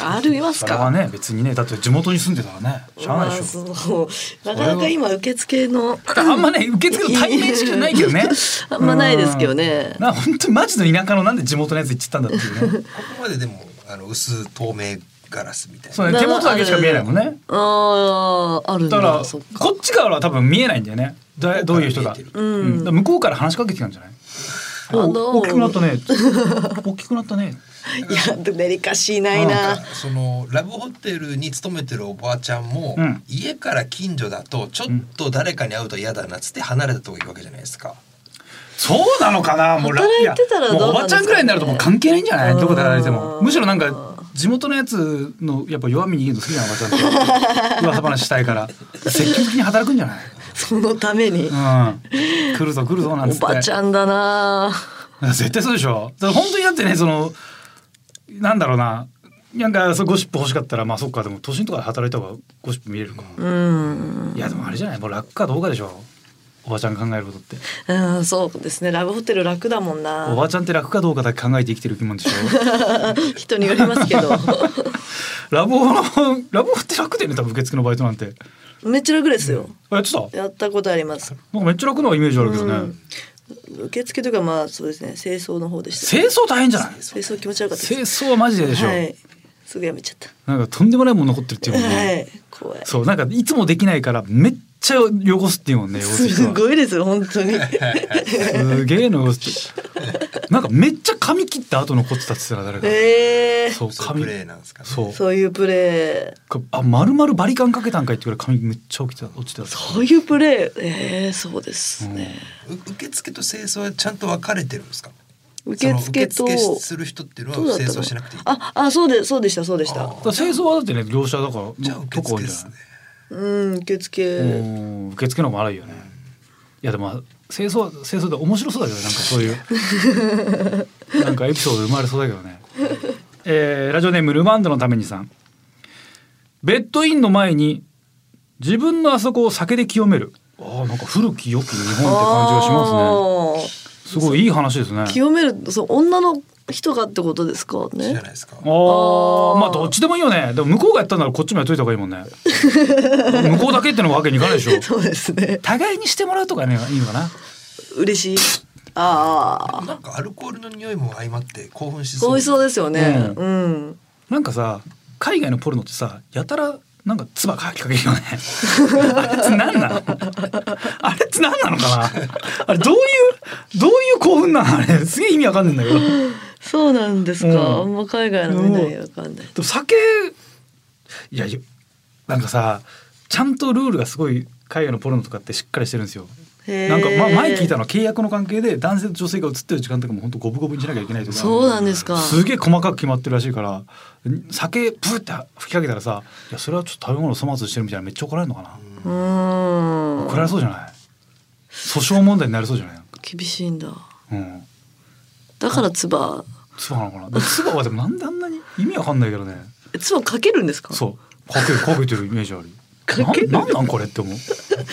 C: あります
B: それは
C: か
B: ね別にねだって地元に住んでたらねしゃあないでしょ。
C: なかなか今受付の
B: あんまね受付の対面しかないけどね。
C: あんまないですけどね
B: うんな本当にマジの田舎のなんで地元のやつ行っちゃったんだっていうね。
D: ここまででもあの薄透明ガラスみたいな
B: そうね手元だけしか見えないもんね。
C: あああるん
B: だからこっち側は多分見えないんだよね。だどういう人だ。
D: 見えてる
B: うん向こうから話しかけてきたんじゃない？お
C: あの
B: 大きくなったね。大きくなったね。
C: いやデリカシーない
B: うん
C: な
D: そのラブホテルに勤めてるおばあちゃんも、
B: うん
D: 家から近所だとちょっと誰かに会うと嫌だなっつって離れたとこ行くわけじゃないですか。
B: そうなのかな？もうラ
C: 働いて
B: おばちゃんぐらいになるともう関係ないんじゃない？
C: うん
B: どこで働いても。むしろなんか地元のやつのやっぱ弱み握るの好きなおばちゃんって噂話したいから。積極的に働くんじゃない？
C: そのために。
B: うん。来るぞ来るぞなん
C: お
B: つって。
C: ばちゃんだな。
B: 絶対そうでしょ。だ本当にだってねそのなんだろうな。なんかそうゴシップ欲しかったらまあそっか。でも都心とかで働いた方がゴシップ見れるか、
C: うん。
B: いやでもあれじゃない？もう楽かどうかでしょおばちゃんが考えることって。
C: うんそうですね。ラブホテル楽だもん
B: お
C: な
B: ばちゃんって楽かどうかだけ考えて生きてる生き物でしょ？
C: 人によりますけど。
B: ラブホのラブホって楽だよね多分受付のバイトなんて。
C: めっちゃ楽ですよ。
B: あやってた？なんか
C: やったことあります。
B: めっちゃ楽なイメージあるけどね、
C: うん。受付とかまあそうですね。清掃の方でした。
B: 清掃大変じゃない？
C: 清掃気持ち悪かった
B: 清掃はマジででしょ、
C: はい。すぐやめちゃった。
B: なんかとんでもないもの残ってるっていうもんね、
C: はい。怖い。
B: そうなんかいつもできないからめっちゃ汚すっていうもんね汚す
C: ごいですよ本当に。
B: すげえの汚すって。なんかめっちゃ髪切った後残ってたって言ってたら誰か、
C: えー、
B: そう髪
D: そういうプレーなんですかね。
B: そう。
C: そういうプレー。
B: あ丸々バリカンかけたんかいってぐらい髪めっちゃ落ちてた落ちてた。
C: そういうプレー。えー、そうですね、
D: う受付と清掃はちゃんと分かれてるんですか？
C: 受付と
D: する人っていうのは清掃しなくていい。
C: ああそうでそうでしたそうでした。
B: だから清掃はだってね業者だから
D: じゃあ受
B: とこ多いんじゃない？
D: 付ですね。
C: うん受付。
B: うん受付の方が悪いよね。いやでも清掃は清掃で面白そうだけどなんかそういう。なんかエピソード生まれそうだけどね。えーラジオネームルマンドのためにさん。ベッドインの前に自分のあそこを酒で清める。あーなんか古き良き日本って感じがしますね。すごいいい話ですね。
C: す清めるそう女の人がってことですか？
D: じゃ
C: ね
D: ないですか。
B: あーまあどっちでもいいよね。でも向こうがやったんならこっちもやっといた方がいいもんね。向こうだけってのわけにいかないでしょ。
C: そうですね。
B: 互いにしてもらうとかねいいのかな。
C: 嬉しい。ああ
D: なんかアルコールの匂いも相まって興奮しそう。
C: 美味しそうですよね。
B: う
C: うん、
B: なんかさ海外のポルノってさやたらなんか唾かきかけるよね。あれって何なの？あれって何なのかな？あれどういうどういう興奮なの？あれ。すげえ意味わかんないんだけど。で
C: そうなんですか、
B: うん。
C: あんま海外の見ないわかんない。
B: も酒いやなんかさちゃんとルールがすごい海外のポルノとかってしっかりしてるんですよ。なんか、ま、前聞いたのは契約の関係で男性と女性が映ってる時間とかも本当五分五分にしなきゃいけないとか。
C: そうなんですか。
B: すげえ細かく決まってるらしいから酒プーって吹きかけたらさ「いやそれはちょっと食べ物を粗末にしてる」みたいなめっちゃ怒られるのかな、
C: うーん。
B: 怒られそうじゃない？訴訟問題になりそうじゃない？
C: 厳しいんだ。
B: うん。
C: だから唾。
B: 唾なのかな？でも唾はでもなんであんなに意味わかんないけどね。
C: え唾かけるんですか？
B: そう。かけるかけてるイメージある
C: かける？
B: なんなんなんこれって思う？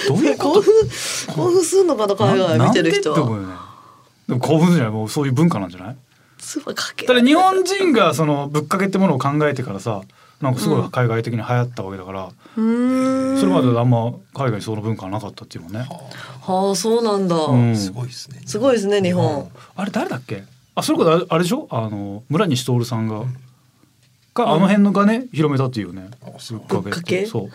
B: どういうこと？
C: 興 奮興奮するのかな？海外見てる人は。
B: でも興奮じゃない？もうそういう文化なんじゃない？た。だ日本人がそのぶっかけってものを考えてからさなんかすごい海外的に流行ったわけだから、
C: うーん。
B: それまであんま海外にその文化はなかったっていうもんね、
C: はあそうなんだ、
B: うん。
D: すごいですね。
C: すごいですね日本。
B: あれ誰だっけ？あそれこそあれあれでしょ？あの村西徹さんが、があ。の辺のがね広めたっていうよねぶっかけそう。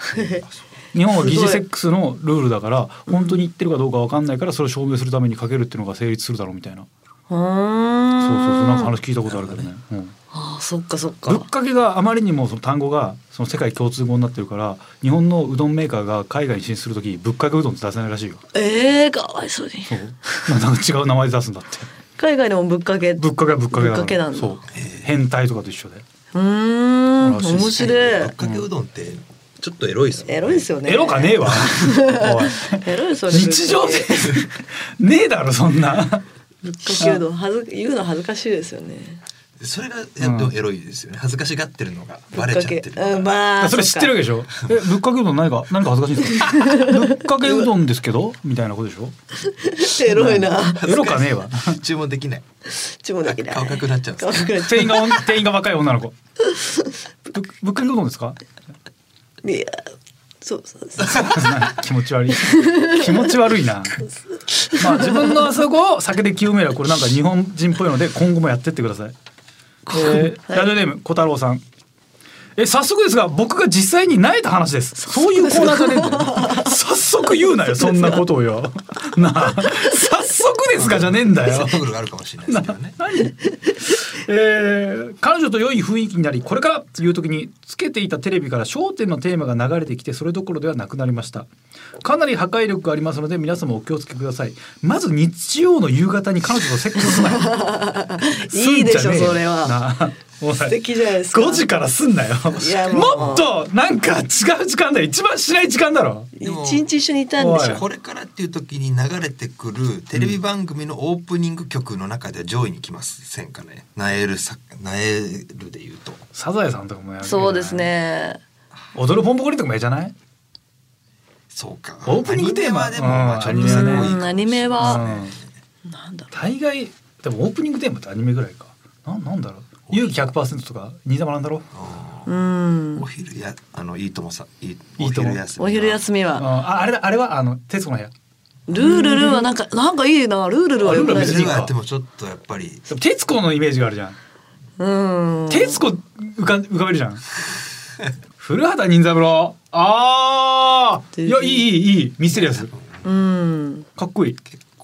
B: 日本は疑似セックスのルールだから本当に言ってるかどうかわかんないからそれを証明するためにかけるっていうのが成立するだろうみたいな。
C: う
B: そうそうそうなんか話聞いたことあるけどね、うん。
C: ああそっかそっ
B: ぶっ
C: か。
B: かけがあまりにもその単語がその世界共通語になってるから日本のうどんメーカーが海外に進出する時ぶっかけうどんって出せないらしいよ。
C: ええかわいそうに。
B: そう。なんか違う名前で出すんだって。
C: 海外でもぶっかけ。
B: ぶっかけはぶっかけ
C: ぶっかけなんだ。
B: そう。変態とかと一緒で。
C: うーん面白い。
D: ぶっかけうどんってちょっとエロいです。
C: エロいですよね。
B: エロかねえわ。
C: エロいですよね
B: 日常で。ねえだろそんな
C: ぶっかけうどんはず言うの恥ずかしいですよね。
D: それがやっぱエロいですよね。恥ずかしがってるのがバレちゃってる。から。
C: うんまあ
B: それ知ってるわけでしょ？えぶっかけうどん何か？何か恥ずかしいんですか？ぶっかけうどんですけど？みたいなことでしょ？
C: エロいな。
B: エロかねえわ。
D: 注文できない。
C: 注文できない。
D: 顔赤くなっちゃうんです
C: 顔赤くなっちゃ
B: 店員が店員が若い女の子。ぶぶっかけうどんですか？
C: ういやそうそうそう。
B: 気持ち悪い。気持ち悪いな。まあ自分のあそこを酒で清めればこれなんか日本人っぽいので今後もやってってください、えーラジオネーム小太郎さん。え早速ですが僕が実際に泣いた話です。そういうコーナーじゃねえんだよ。早速言うなよそんなことをよ。なあ 早速ですがじゃねえんだよ。
D: 説得力があるかもしれないですけどね。
B: 何 えー彼女と良い雰囲気になりこれからという時につけていたテレビから『笑点』のテーマが流れてきてそれどころではなくなりました。かなり破壊力がありますので皆様お気をつけください。まず日曜の夕方に彼女とセックスすなよ。
C: いいでしょそれは。素敵じゃないですか。
B: 5時からすんなよ。
C: いやも
B: っとなんか違う時間だ。よ一番しない時間だろ。
C: 一日一緒にいたんでしょ。
D: これからっていう時に流れてくるテレビ番組のオープニング曲の中では上位に来ますせんかね？ナエルさナエルで言うと。
B: サザエさんとかもやる
C: そうですね。
B: 踊るポンポコリンとかもええじゃない？
D: そうか。
B: オープニングテーマ。
D: でもまあちょっとすごい
C: アニメは。
B: うん。
C: なんだろ
B: 大概でもオープニングテーマってアニメぐらいか。ななんだろう？勇気100%とか新玉なんだろ？う
C: ううん。
D: お昼やあのいいともさいい
B: いいとも。
D: お昼休み
C: お昼休み
B: あ
C: は
B: ああれだあれはあの徹子の部屋
C: ルールルはなんかなんかいいなルールルはよくないです
B: あルールルは
D: 昼はやってもちょっとやっぱり。
B: 徹子のイメージがあるじゃん。
C: うん。
B: 徹子浮か浮かべるじゃん。古畑任三郎。ああいやいいいいいい。ミステリアス。
C: うん。
B: かっこいい。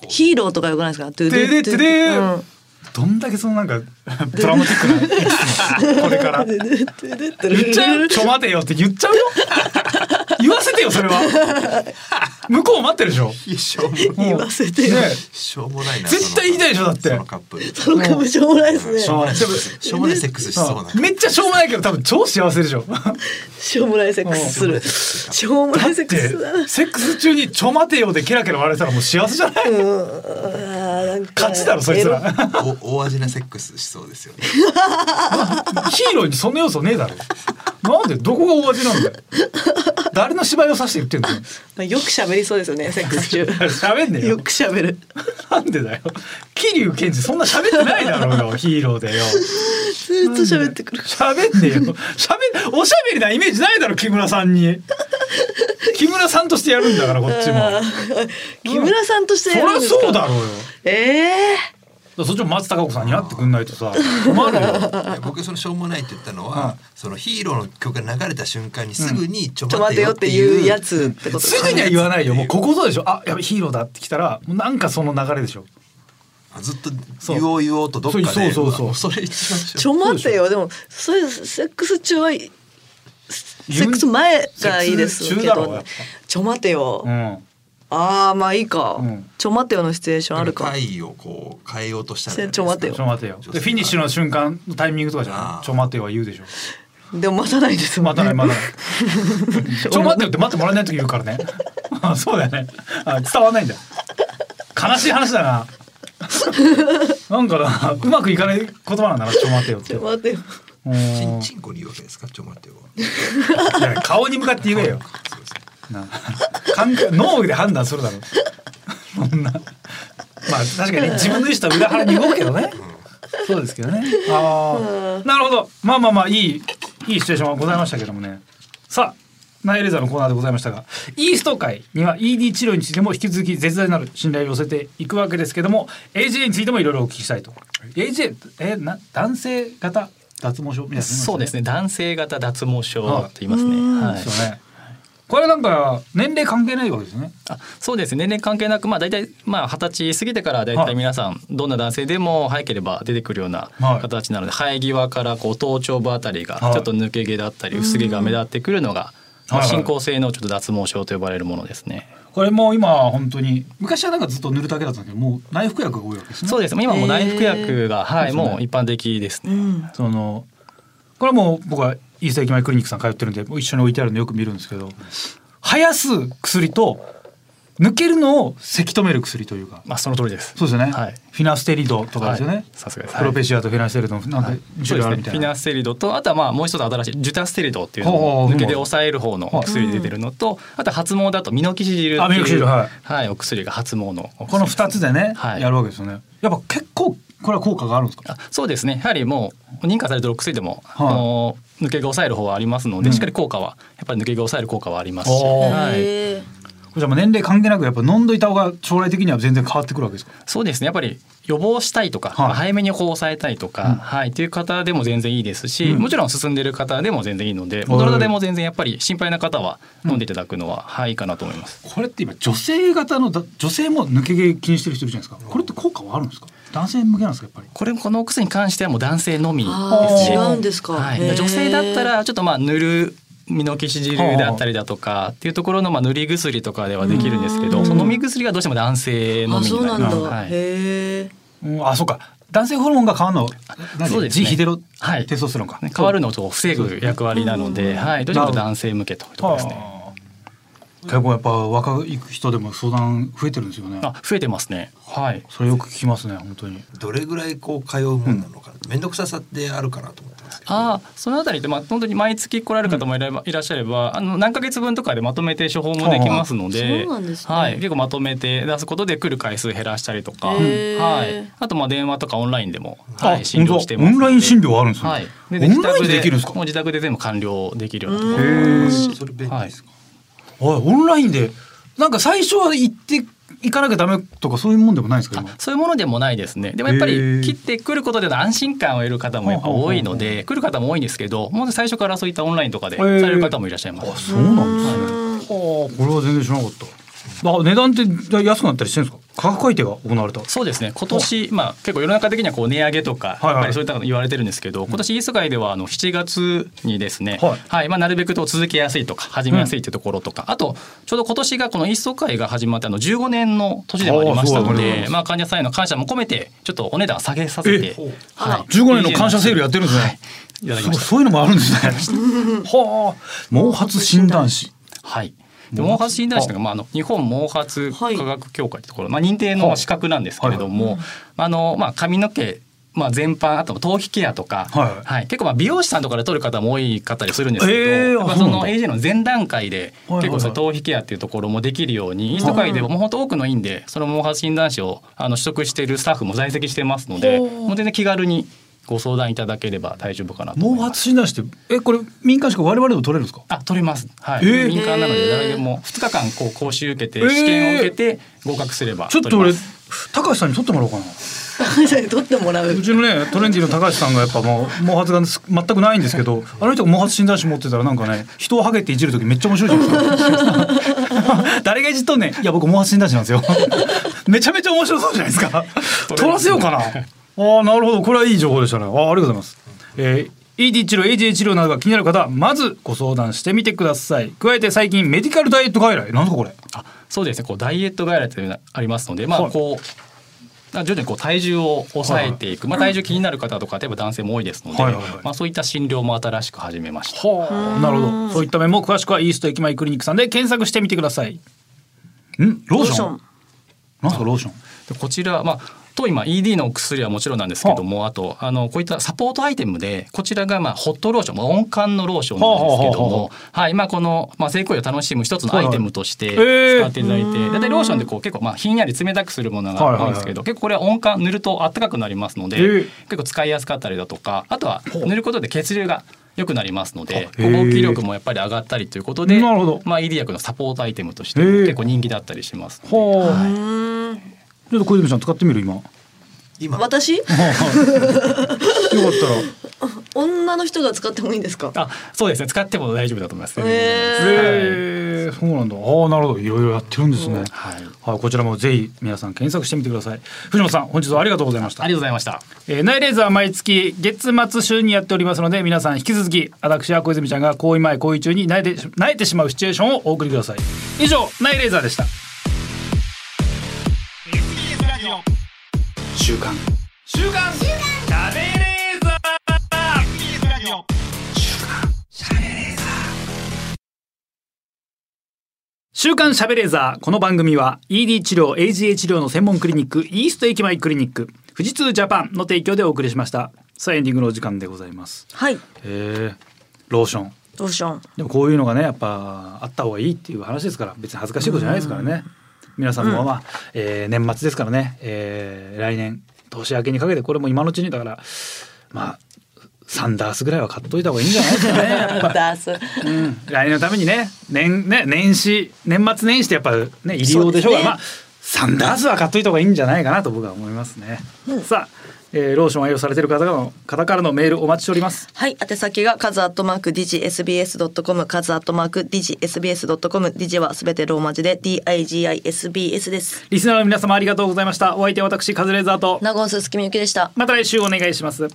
C: ヒーローとかよくないですか？トゥドゥ
B: てでてで
C: うん。
B: どんだけそのなんかドラマチックな これから。言っちゃう？よちょ待てよって言っちゃうよ？言わせてよそれは。向こう待ってるでしょ。
C: 言わせてよ。
B: ね
D: しょうもないな
B: 絶対言いたいでしょだって。
D: そのカップ。ル
C: そのかもしょうもないですね。
D: しょうもないしょうもないセックスしそうな
B: めっちゃしょうもないけど多分超幸せでしょ。
C: しょうもないセックスする。しょうもないセック
B: で
C: スだな
B: セックス中にちょ待てよでケラケラ笑われたらもう幸せじゃない？
C: うん。あーなんか
B: 勝ちだろそいつら。
D: お大味なセックスしそうですよね。
B: ヒーローにその要素ねえだろ。なんでどこが大味なんだよ誰の芝居をさして言ってんの？
C: ま あよく喋りそうですよねセックス中。
B: 喋んねえよ。
C: よく喋る。
B: なんでだよ。桐生健二そんな喋ってないだろうよ ヒーローでよ。
C: ずっと喋ってくる。
B: 喋んねえよ。喋おしゃべりなイメージないだろ木村さんに。木村さんとしてやるんだからこっちも。
C: 木村さんとして
B: そりゃ
C: やるんですか？
B: そうだろうよ。
C: ええ
B: らそっちも松たか子さんに会ってくんないとさ 困るよ。
D: 僕がそのしょうもないって言ったのは、そのヒーローの曲が流れた瞬間にすぐにちょ
C: 待てよっていうやつってこと
B: すぐには言わないよ。もうここぞでしょ。あやべヒーローだってきたらもうなんかその流れでしょ。
D: あずっと
B: そう。
D: 言おう言おうとどっかで
B: そうそうそうそう。
D: わそれ一番
C: ちょ待てよ。でもそれセックス中はいセックス前がいいですけどちょ待てよ、
B: うん
C: ああまあいいか、
B: うん。
C: ちょ待てよのシチュエーションあるか。
D: 回をこう変えようとしたんじゃない
C: ちょ待てよ。
B: ちょ待てよ。でフィニッシュの瞬間のタイミングとかじゃ
D: あー。
B: ないちょ待てよは言うでしょ。
C: でも待たないですもんね。
B: 待たない待たない。ちょ待ってよって待ってもらえない時言うからね。あ そうだよね。あ伝わんないんだよ。悲しい話だな。なんかなうまくいかない言葉なんだなちょ待てよって。
C: ちょ待てよ。
B: うん。
D: チンチンコに言うわけですか？ちょ待ってよ。はい
B: や顔に向かって言えよ な。感覚脳で判断するだろそんな。まあ確かに自分の意思とは裏腹に動くけどね。そうですけどね。ああなるほど。まあまあまあいいいいシチュエーションはございましたけどもね。さあナイレーザーのコーナーでございましたがイースト界には ED 治療についても引き続き絶大なる信頼を寄せていくわけですけども AJ についてもいろいろお聞きしたいと。AJ えな男性型脱毛症みたいな
E: そうですね。男性型脱毛症と言いますね、はい。
B: ですよね。これなんか年齢関係ないわけですね。
E: あそうですね。年齢関係なくまあ大体まあ二十歳過ぎてから大体皆さんどんな男性でも早ければ出てくるような
B: はい。
E: 形なので生え際からこう頭頂部あたりが
B: はい。
E: ちょっと抜け毛だったり薄毛が目立ってくるのがまあ
B: はい。はい
E: 進行性のちょっと脱毛症と呼ばれるものですね。
B: これもう今は本当に昔はなんかずっと塗るだけだったんだけどもう内服薬が多いわけですね。
E: そうです今もう内服薬がはいもう一般的ですね。
C: うん。
B: そのこれはもう僕はイースター駅前クリニックさん通ってるんで一緒に置いてあるんでよく見るんですけど生やす薬と抜けるのをせき止める薬というか。
E: まあその通りです。
B: そうですよね、
E: はい。
B: フィナステリドとかですよね、
E: はい。さすがです。
B: プロペシアとフィナステリドのなんか種。類あるみたいな、
E: フィナステリドとあとはまあもう一つ新しいジュタステリドっていうのを抜けで抑える方のお薬で出てるのと、あと発毛だとミノキシジルって
B: あミノキシ
E: いう
B: ジルはい。
E: はいお薬が発毛の
B: この二つでね、
E: はい。
B: やるわけですよね。やっぱ結構これは効果があるんですか？
E: あそうですね。やはりもう認可されてるお薬でも、
B: はい。
E: あの抜け毛を抑える方はありますので、
B: うん。
E: しっかり効果はやっぱり抜け毛を抑える効果はあります。し、はい、
B: じゃあもう年齢関係なくやっぱ飲んどいた方が将来的には全然変わってくるわけですか？
E: そうですね。やっぱり予防したいとか、
B: はい。
E: まあ早めにこう抑えたいとか、
B: うん。
E: はいっていう方でも全然いいですし、
B: うん。
E: もちろん進んでる方でも全然いいので
B: い
E: 大人でも全然やっぱり心配な方は飲んでいただくのは、はいいいかなと思います。
B: これって今女性型のだ女性も抜け毛気にしてる人いるじゃないですか。これって効果はあるんですか？男性向けなんですかやっぱり？
E: これこのお薬に関してはもう男性のみですね。
C: ー違うんですか、
E: はい、女性だったらちょっとまあ塗るミノキシジルであったりだとかっていうところのまあ塗り薬とかではできるんですけ
C: うん。
E: どその飲み薬がどうしても男性の
C: あ
E: みに
C: そうなんだ、
E: なります。はい
C: へ
B: あそうか。男性ホルモンが変わるの何？
E: そうですね。
B: ヒデロ
E: はい。
B: テストステロンか、
E: 変わるのを防ぐ役割なので、はい、どうしても男性向けというところですね。
B: はあ結構やっぱ若い人でも相談増えてるんですよね
E: あ、増えてますね。はい。
B: それよく聞きますね本当に
D: どれぐらいこう通うもんなのかな面倒くささってあるかなと思ってますけど
E: ああ、そのあたりって、まあ、本当に毎月来られる方もいらっしゃれば、あの、何ヶ月分とかでまとめて処方もできますので。
C: そうなんですね
E: はい、結構まとめて出すことで来る回数減らしたりとか。はい。あと、まあ、電話とかオンラインでも、
B: あ
E: はい、診療してます。
B: オンライン診療あるんですね、
E: はい。
B: オンラインでできるんですか？
E: もう自宅で全部完了できるようなところ
D: それ便利ですか、
B: おいオンラインで。なんか最初は行って行かなきゃダメとかそういうもんでもないんですか
E: そういうものでもないですね。でもやっぱり切ってくることでの安心感を得る方もやっぱ多いので、来る方も多いんですけど、もう最初からそういったオンラインとかでされる方もいらっしゃいます。
B: あそうなんですね。はあこれは全然知らなかったあ値段って安くなったりしてるんですか？価格改定が行われた。
E: そうですね。今年、まあ、結構世の中的にはこう値上げとか、
B: はいはい。
E: やっぱりそういったこと言われてるんですけど今年イースト界ではあの7月にですね、
B: はい。
E: はい。まあ、なるべくと続けやすいとか始めやすいというところとか、あとちょうど今年がこのイースト界が始まってあの15年の年でもありましたのでまあ、患者さんへの感謝も込めてちょっとお値段下げさせて、はい、
B: 15年の感謝セールやってるんですね、
E: はい。いただきました。
B: そういうのもあるんですね。はあ。毛髪診断士。
E: はい。で毛髪診断士というのがまああの日本毛髪科学協会というところ、まあ認定の資格なんですけれども、あのまあ髪の毛まあ全般あと頭皮ケアとか、
B: はい。
E: 結構まあ美容師さんとかで取る方も多い方でするんですけど、
B: えー
E: やっぱその AJ の前段階で
B: はいはい
E: 結構その頭皮ケアっていうところもできるようにイースト界でも本当多くの院でその毛髪診断士をあの取得しているスタッフも在籍してますので、もう全然気軽にご相談いただければ大丈夫かなと思います。
B: 毛髪診断士ってえこれ民間資格我々でも取れるんですか？
E: あ取れます。はい。
B: えー。
E: 民間なので誰でも2日間こう講習受けて
B: えー。
E: 試験を受けて合格すれば
B: ちょっと俺高橋さんに取ってもらおうかな。
C: 取ってもらう。
B: うちのねトレンディの高橋さんがやっぱもう毛髪がす全くないんですけどあの人が毛髪診断士持ってたらなんかね人をハゲっていじる時めっちゃ面白いじゃないですか。誰がいじっとんねん。いや僕毛髪診断士なんですよ。めちゃめちゃ面白そうじゃないですか。取らせようかなああなるほど。これはいい情報でしたね。ああありがとうございます。えー ED 治療 AJ 治療などが気になる方はまずご相談してみてください。加えて最近メディカルダイエット外来なんですかこれ。
E: あそうですね。こうダイエット外来というのがありますのでまあ
B: はい。
E: こう徐々にこう体重を抑えていく、まあ、体重気になる方とか例えば男性も多いですので、
B: はいはいはい。
E: まあ、そういった診療も新しく始めました。
B: はあ、なるほど。そういった面も詳しくはイースト駅前クリニックさんで検索してみてください。ん？ローション。なんすかローション？
E: でこちらまあと今 ED のお薬はもちろんなんですけどもあ。とあのこういったサポートアイテムでこちらがまあホットローションまあ温感のローションなんですけどもはいまあこのまあ性行為を楽しむ一つのアイテムとして
B: はいはい。
E: 使っていただいて大体ローションでこう結構まあひんやり冷たくするものがあるんですけど結構これは温感塗ると暖かくなりますので
B: へえ
E: 結構使いやすかったりだとかあとは塗ることで血流が良くなりますので
B: へえ
E: 動き力もやっぱり上がったりということで
B: なるほど。
E: まあ ED 薬のサポートアイテムとして結構人気だったりします。
B: はあ。ちょっと小泉さん使ってみる今。よ
D: 今
C: 私？
B: かったら。
C: 女の人が使ってもいいんですか？
E: あ、そうですね。使っても大丈夫だと思います。
C: へー
B: ええそうなんだ。ああなるほど。いろいろやってるんですね。
E: はい。
B: はい、こちらもぜひ皆さん検索してみてください。藤本さん、本日はありがとうございました
E: あ。りがとうございました。
B: えー、ナイレーザー毎月月末週にやっておりますので皆さん引き続き私や小泉ちゃんが行為前行為中に泣いて泣いてしまうシチュエーションをお送りください以上ナイレーザーでした
A: 週刊
B: 週刊しゃべれーザ週刊しゃべれーザー。この番組は ED 治療 AGA 治療の専門クリニックイースト駅前クリニック富士通ジャパンの提供でお送りしました。さあエンディングのお時間でございます。
C: はい。
B: え。ー、ローション。
C: ローション。
B: でもこういうのがねやっぱあった方がいいっていう話ですから別に恥ずかしいことじゃないですからね皆さんもまあ、えー年末ですからね、えー来年年明けにかけてこれも今のうちにだからまあサンダースぐらいは買っといた方がいいんじゃないですかね やっぱ。
C: ダース。
B: うん、来年のためにね年ね年始年末年始ってやっぱね入り用でしょうから、
C: そうですね
B: まあサンダースは買っといた方がいいんじゃないかなと僕は思いますね、さあ、えーローションを愛用されている方の方からのメールお待ちしております
C: はい、宛先がカズアットマークディジ SBS ドットコム、カズアットマークディジ SBS ドットコム、ディジはすべてローマ字で D I G I S B S です。
B: リスナーの皆様ありがとうございましたお相手は私カズレーザーと
C: ナゴンススキミユキでした。
B: また来週お願いします